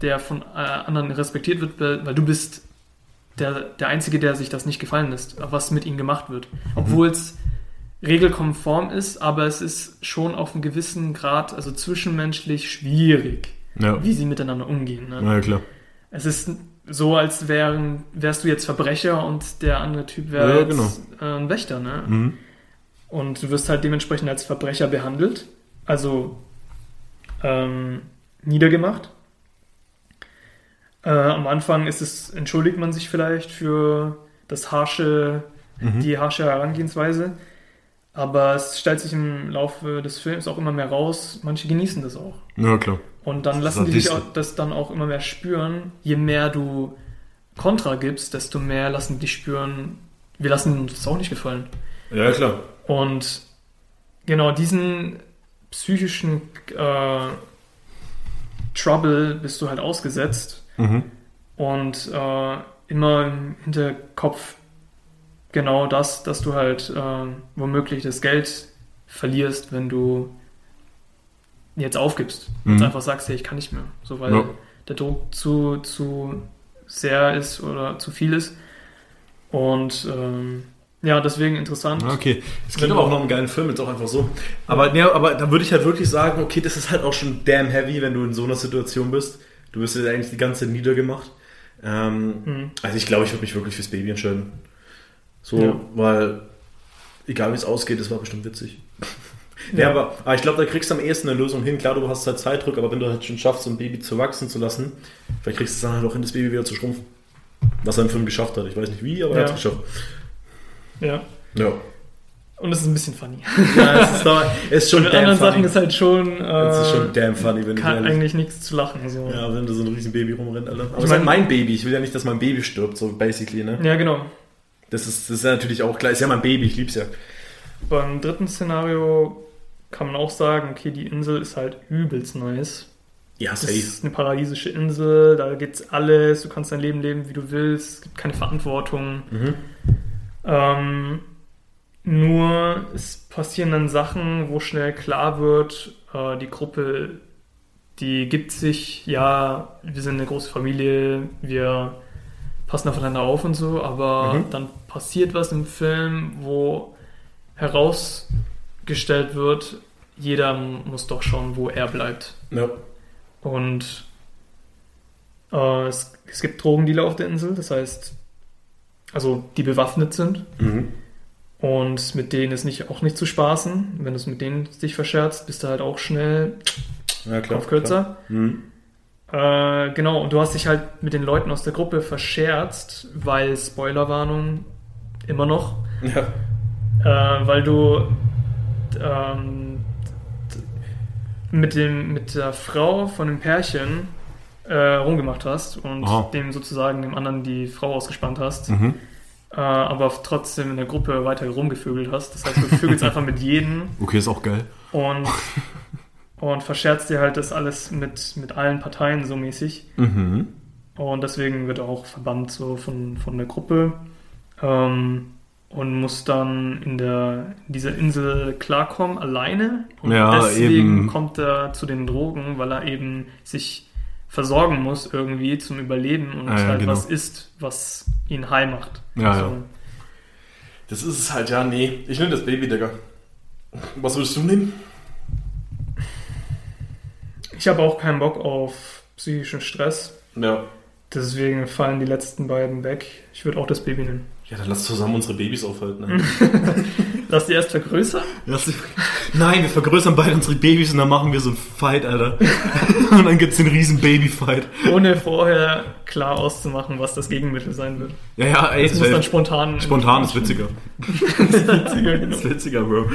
der von äh, anderen respektiert wird, weil du bist der, der Einzige, der sich das nicht gefallen lässt, was mit ihnen gemacht wird. Obwohl es regelkonform ist, aber es ist schon auf einem gewissen Grad, also zwischenmenschlich schwierig, Ja. wie sie miteinander umgehen. Ne? Ja, klar. Es ist so, als wären, wärst du jetzt Verbrecher und der andere Typ wäre Ja, jetzt genau. äh, ein Wächter. Ne? Mhm. Und du wirst halt dementsprechend als Verbrecher behandelt, also ähm, niedergemacht. Äh, am Anfang ist es, entschuldigt man sich vielleicht für das harsche, Mhm. die harsche Herangehensweise, aber es stellt sich im Laufe des Films auch immer mehr raus, manche genießen das auch. Ja, klar. Und dann lassen die dich auch, das dann auch immer mehr spüren. Je mehr du Kontra gibst, desto mehr lassen die dich spüren, wir lassen uns das auch nicht gefallen. Ja, klar. Und genau diesen psychischen äh, Trouble bist du halt ausgesetzt Mhm. und äh, immer im Hinterkopf genau das, dass du halt äh, womöglich das Geld verlierst, wenn du jetzt aufgibst Mhm. einfach sagst, hey, ich kann nicht mehr, so weil Ja. der Druck zu, zu sehr ist oder zu viel ist. Und ähm, ja, deswegen interessant. Okay, es klingt aber auch noch einen geilen Film, jetzt auch einfach so. Aber, ja, aber da würde ich halt wirklich sagen, okay, das ist halt auch schon damn heavy, wenn du in so einer Situation bist. Du wirst ja eigentlich die ganze niedergemacht. Ähm, Mhm. Also ich glaube, ich würde mich wirklich fürs Baby entscheiden. So, Ja. weil egal wie es ausgeht, es war bestimmt witzig. Ja, aber, aber ich glaube, da kriegst du am ehesten eine Lösung hin. Klar, du hast halt Zeitdruck, aber wenn du halt schon schaffst, so ein Baby zu wachsen zu lassen, vielleicht kriegst du es dann halt auch hin, das Baby wieder zu schrumpfen. Was er im Film geschafft hat. Ich weiß nicht wie, aber er Ja. hat es geschafft. Ja. Ja. Und es ist ein bisschen funny. Ja, es ist, doch, es ist schon den anderen funny. Sachen ist halt schon, äh, Es ist schon damn funny, wenn kann eigentlich nichts zu lachen. So. Ja. Ja, wenn da so ein riesen Baby rumrennt, Alter. Aber Ich es ist ja mein- mein Baby. Ich will ja nicht, dass mein Baby stirbt, so basically, ne? genau. Das ist, das ist natürlich auch klar. Ist ja mein Baby, ich lieb's ja. Beim dritten Szenario kann man auch sagen, okay, die Insel ist halt übelst nice. Ja, Das safe. ist eine paradiesische Insel, da geht's alles, du kannst dein Leben leben, wie du willst, es gibt keine Verantwortung. Mhm. Ähm, nur es passieren dann Sachen, wo schnell klar wird, äh, die Gruppe, die gibt sich, ja, wir sind eine große Familie, wir passen aufeinander auf und so, aber Mhm. dann passiert was im Film, wo herausgestellt wird, jeder muss doch schauen, wo er bleibt. Ja. Und äh, es, es gibt Drogendealer auf der Insel, das heißt, also die bewaffnet sind. Mhm. Und mit denen ist nicht, auch nicht zu spaßen. Wenn du es mit denen dich verscherzt, bist du halt auch schnell Ja, klar. auf kürzer. Klar. Mhm. Äh, genau, und du hast dich halt mit den Leuten aus der Gruppe verscherzt, weil Spoilerwarnung immer noch, Ja. äh, weil du ähm, mit, dem, mit der Frau von dem Pärchen äh, rumgemacht hast und Aha. dem sozusagen dem anderen die Frau ausgespannt hast. Mhm. äh, aber trotzdem in der Gruppe weiter rumgevögelt hast. Das heißt, du vögelst einfach mit jedem Okay, ist auch geil. und, und verscherzt dir halt das alles mit, mit allen Parteien so mäßig. Mhm. Und deswegen wird er auch verbannt so von, von der Gruppe ähm, und muss dann in, der, in dieser Insel klarkommen, alleine. Und Ja, deswegen eben. kommt er zu den Drogen, weil er eben sich versorgen muss irgendwie zum Überleben und Ah, ja, halt genau. was isst, was ihn high macht. Ja, so. ja. Das ist es halt, ja, nee. Ich nehme das Baby, Digga. Was würdest du nehmen? Ich habe auch keinen Bock auf psychischen Stress. Ja. Deswegen fallen die letzten beiden weg. Ich würde auch das Baby nehmen. Ja, dann lass zusammen unsere Babys aufhalten. Ne? Lass die erst vergrößern. Lass die- Nein, wir vergrößern beide unsere Babys und dann machen wir so einen Fight, Alter. und dann gibt's den riesen Baby-Fight. ohne vorher klar auszumachen, was das Gegenmittel sein wird. Ja, ja, ey, Das das muss dann spontan. spontan ist witziger. witziger, genau. ist witziger, Bro.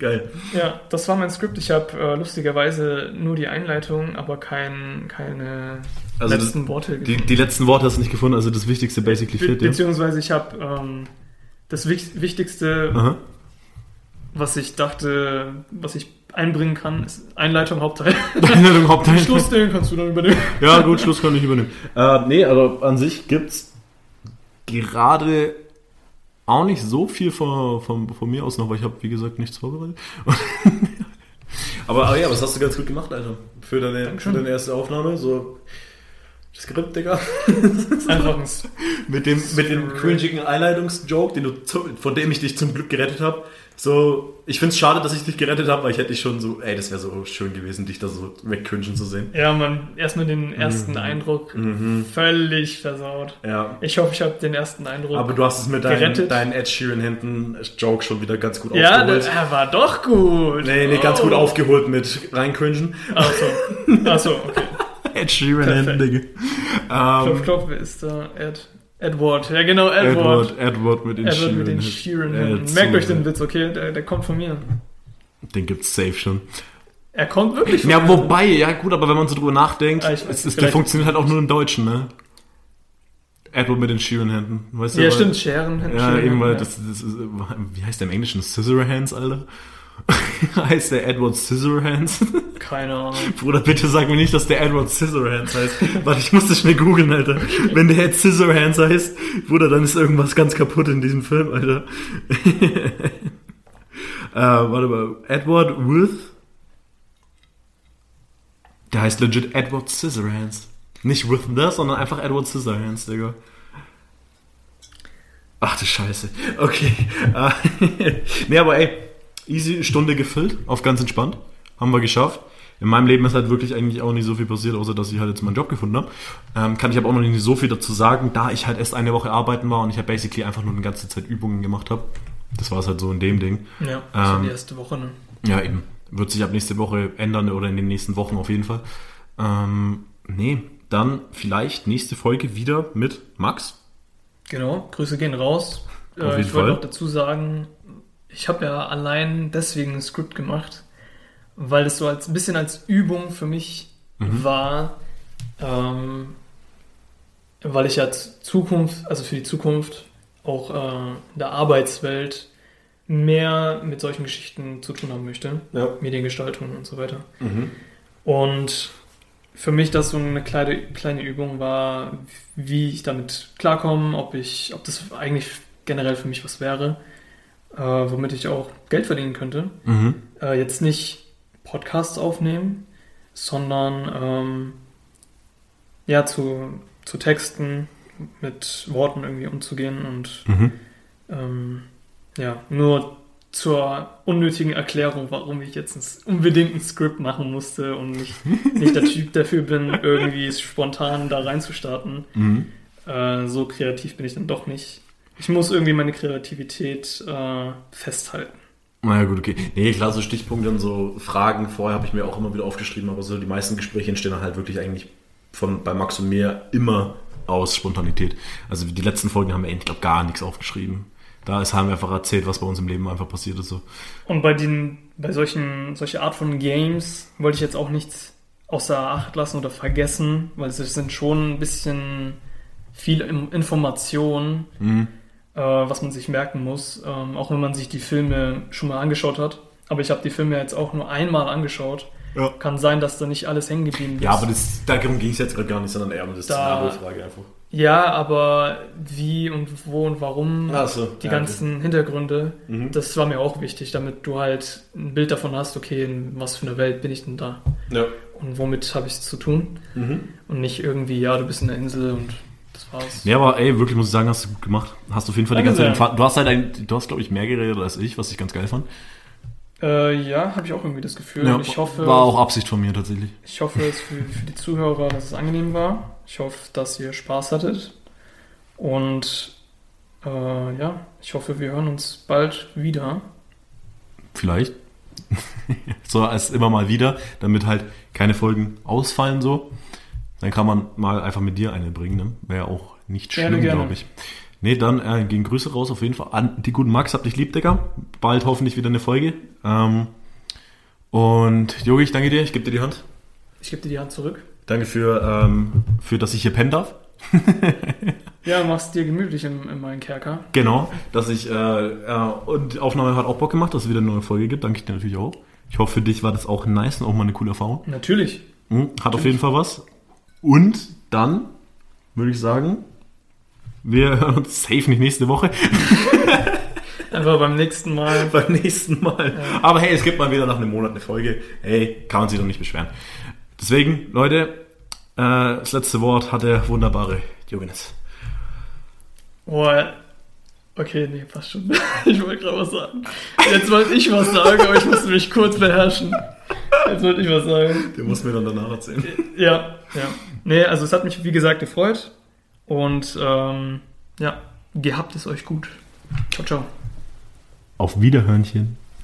Geil. Ja, das war mein Skript. Ich habe äh, lustigerweise nur die Einleitung, aber kein, keine Also das, letzten Worte die, die letzten Worte hast du nicht gefunden, also das Wichtigste basically Be fehlt dir. beziehungsweise ich habe ähm, das Wich Wichtigste, Aha. was ich dachte, was ich einbringen kann, ist Einleitung, Hauptteil. Einladung, Hauptteil. Schluss, den kannst du dann übernehmen. Ja, gut, Schluss kann ich übernehmen. Äh, nee, also an sich gibt's gerade auch nicht so viel von, von, von mir aus noch, weil ich habe, wie gesagt, nichts vorbereitet. Aber, aber ja, was hast du ganz gut gemacht, Alter? Für deine, für deine erste Aufnahme. So Skript, Digga. Einfach ein Mit dem, mit dem cringigen Einleitungsjoke, den du zu, von dem ich dich zum Glück gerettet habe. So, ich find's schade, dass ich dich gerettet habe, weil ich hätte dich schon so, ey, das wäre so schön gewesen, dich da so wegcringen zu sehen. Ja, man, erstmal den ersten Mhm. Eindruck völlig versaut. Ja. Ich hoffe, ich habe den ersten Eindruck. Aber du hast es mit Gerettet. deinen Ed Sheeran Händen Joke schon wieder ganz gut ja, aufgeholt. der, er war doch gut. nee, nee, ganz Oh. gut aufgeholt mit reincringen. Achso, Achso, okay. Ed Sheeran. Händen, Digga. Klopf, Ähm, klopf, wer ist da? Ed, Edward. Ja, genau, Edward. Edward, Edward mit den Edward Sheeran mit den. Sheeran. Ja, so Merkt euch den Witz, okay? Der, der kommt von mir. Den gibt's safe schon. Er kommt wirklich von Ja, mir. wobei, ja gut, aber wenn man so drüber nachdenkt, Ah, es ist, der funktioniert halt auch nur im Deutschen, ne? Edward mit den Sheeran-Händen. Weißt du, Ja, weil- stimmt, Scheren. Ja, eben, weil ja. das, das ist, wie heißt der im Englischen? Scissorhands, Alter? heißt der Edward Scissorhands? Keine Ahnung. Bruder, bitte sag mir nicht, dass der Edward Scissorhands heißt. Warte, ich muss das schnell googeln, Alter. Wenn der jetzt Scissorhands heißt, Bruder, dann ist irgendwas ganz kaputt in diesem Film, Alter. äh, warte mal. Edward With? Der heißt legit Edward Scissorhands. Nicht With the, sondern einfach Edward Scissorhands, Digga. Ach du Scheiße. Okay. Äh, nee, aber ey, easy Stunde gefüllt, auf ganz entspannt. Haben wir geschafft. In meinem Leben ist halt wirklich eigentlich auch nicht so viel passiert, außer dass ich halt jetzt meinen Job gefunden habe. Ähm, kann ich aber auch noch nicht so viel dazu sagen, da ich halt erst eine Woche arbeiten war und ich halt basically einfach nur die ganze Zeit Übungen gemacht habe. Das war es halt so in dem Ding. Ja, das war Ähm, die erste Woche, ne? Ja, eben. Wird sich ab nächste Woche ändern oder in den nächsten Wochen auf jeden Fall. Ähm, nee, dann vielleicht nächste Folge wieder mit Max. Genau, Grüße gehen raus. Auf Äh, jeden ich wollte auch dazu sagen, ich habe ja allein deswegen ein Skript gemacht, weil es so als ein bisschen als Übung für mich Mhm. war, ähm, weil ich ja Zukunft, also für die Zukunft auch äh, in der Arbeitswelt mehr mit solchen Geschichten zu tun haben möchte, Ja. Mediengestaltung und so weiter. Mhm. Und für mich das so eine kleine, kleine Übung war, wie ich damit klarkomme, ob ich, ob das eigentlich generell für mich was wäre, äh, womit ich auch Geld verdienen könnte. Mhm. Äh, jetzt nicht Podcasts aufnehmen, sondern ähm, ja, zu, zu Texten mit Worten irgendwie umzugehen und Mhm. ähm, ja, nur zur unnötigen Erklärung, warum ich jetzt ein, unbedingt ein Skript machen musste und nicht, nicht der Typ dafür bin, irgendwie spontan da reinzustarten. Mhm. Äh, so kreativ bin ich dann doch nicht. Ich muss irgendwie meine Kreativität äh, festhalten. Naja, gut, okay. Nee, klar, so Stichpunkte und so Fragen vorher habe ich mir auch immer wieder aufgeschrieben, aber so die meisten Gespräche entstehen dann halt wirklich eigentlich von bei Max und mir immer aus Spontanität. Also die letzten Folgen haben wir, ich glaube, gar nichts aufgeschrieben. Da ist, haben wir einfach erzählt, was bei uns im Leben einfach passiert ist. So. Und bei den, bei solchen, solche Art von Games wollte ich jetzt auch nichts außer Acht lassen oder vergessen, weil es sind schon ein bisschen viel Im- Information, Mhm. Äh, was man sich merken muss, ähm, auch wenn man sich die Filme schon mal angeschaut hat. Aber ich habe die Filme jetzt auch nur einmal angeschaut. Ja. Kann sein, dass da nicht alles hängen geblieben ist. Ja, aber das, darum ging es jetzt gerade gar nicht, sondern eher um das Da- Szenario-Frage einfach. Ja, aber wie und wo und warum, so, die ja, ganzen Hintergründe, Mhm. das war mir auch wichtig, damit du halt ein Bild davon hast, okay, in was für einer Welt bin ich denn da Ja. und womit habe ich es zu tun Mhm. und nicht irgendwie, ja, du bist in der Insel und war's. Nee, aber ey, wirklich muss ich sagen, hast du gut gemacht. Hast du auf jeden Fall die ganze Zeit Faden- Du hast halt ein, du hast, glaube ich, mehr geredet als ich, was ich ganz geil fand. Äh, ja, habe ich auch irgendwie das Gefühl. und ich hoffe, war auch Absicht von mir tatsächlich. ich hoffe es für, für die Zuhörer, dass es angenehm war. Ich hoffe, dass ihr Spaß hattet und äh, ja, ich hoffe, wir hören uns bald wieder. Vielleicht. so als immer mal wieder, damit halt keine Folgen ausfallen so. Dann kann man mal einfach mit dir eine bringen, ne? Wäre auch nicht schlimm, glaube ich. Nee, dann äh, gehen Grüße raus auf jeden Fall an die guten Max, hab dich lieb, Digga. Bald hoffentlich wieder eine Folge. Ähm, und Jogi, ich danke dir, ich gebe dir die Hand. Ich gebe dir die Hand zurück. Danke für, ähm, für dass ich hier pennen darf. Ja, mach's dir gemütlich in, in meinen Kerker. Genau, dass ich, äh, äh, und die Aufnahme hat auch Bock gemacht, dass es wieder eine neue Folge gibt. Danke ich dir natürlich auch. Ich hoffe, für dich war das auch nice und auch mal eine coole Erfahrung. Natürlich. Hm, Hat auf jeden Fall was. Und dann würde ich sagen, wir hören uns safe nicht nächste Woche. Einfach beim nächsten Mal. beim nächsten Mal. Ja. Aber hey, es gibt mal wieder nach einem Monat eine Folge. Hey, kann man sich doch nicht beschweren. Deswegen, Leute, äh, das letzte Wort hat der wunderbare Johannes. Boah. Okay, nee, passt schon. Ich wollte gerade was sagen. Jetzt wollte ich was sagen, aber ich musste mich kurz beherrschen. Jetzt wollte ich was sagen. Den muss mir dann danach erzählen. Ja, ja. Nee, also es hat mich, wie gesagt, gefreut. Und ähm, ja, gehabt es euch gut. Ciao, ciao. Auf Wiederhörnchen.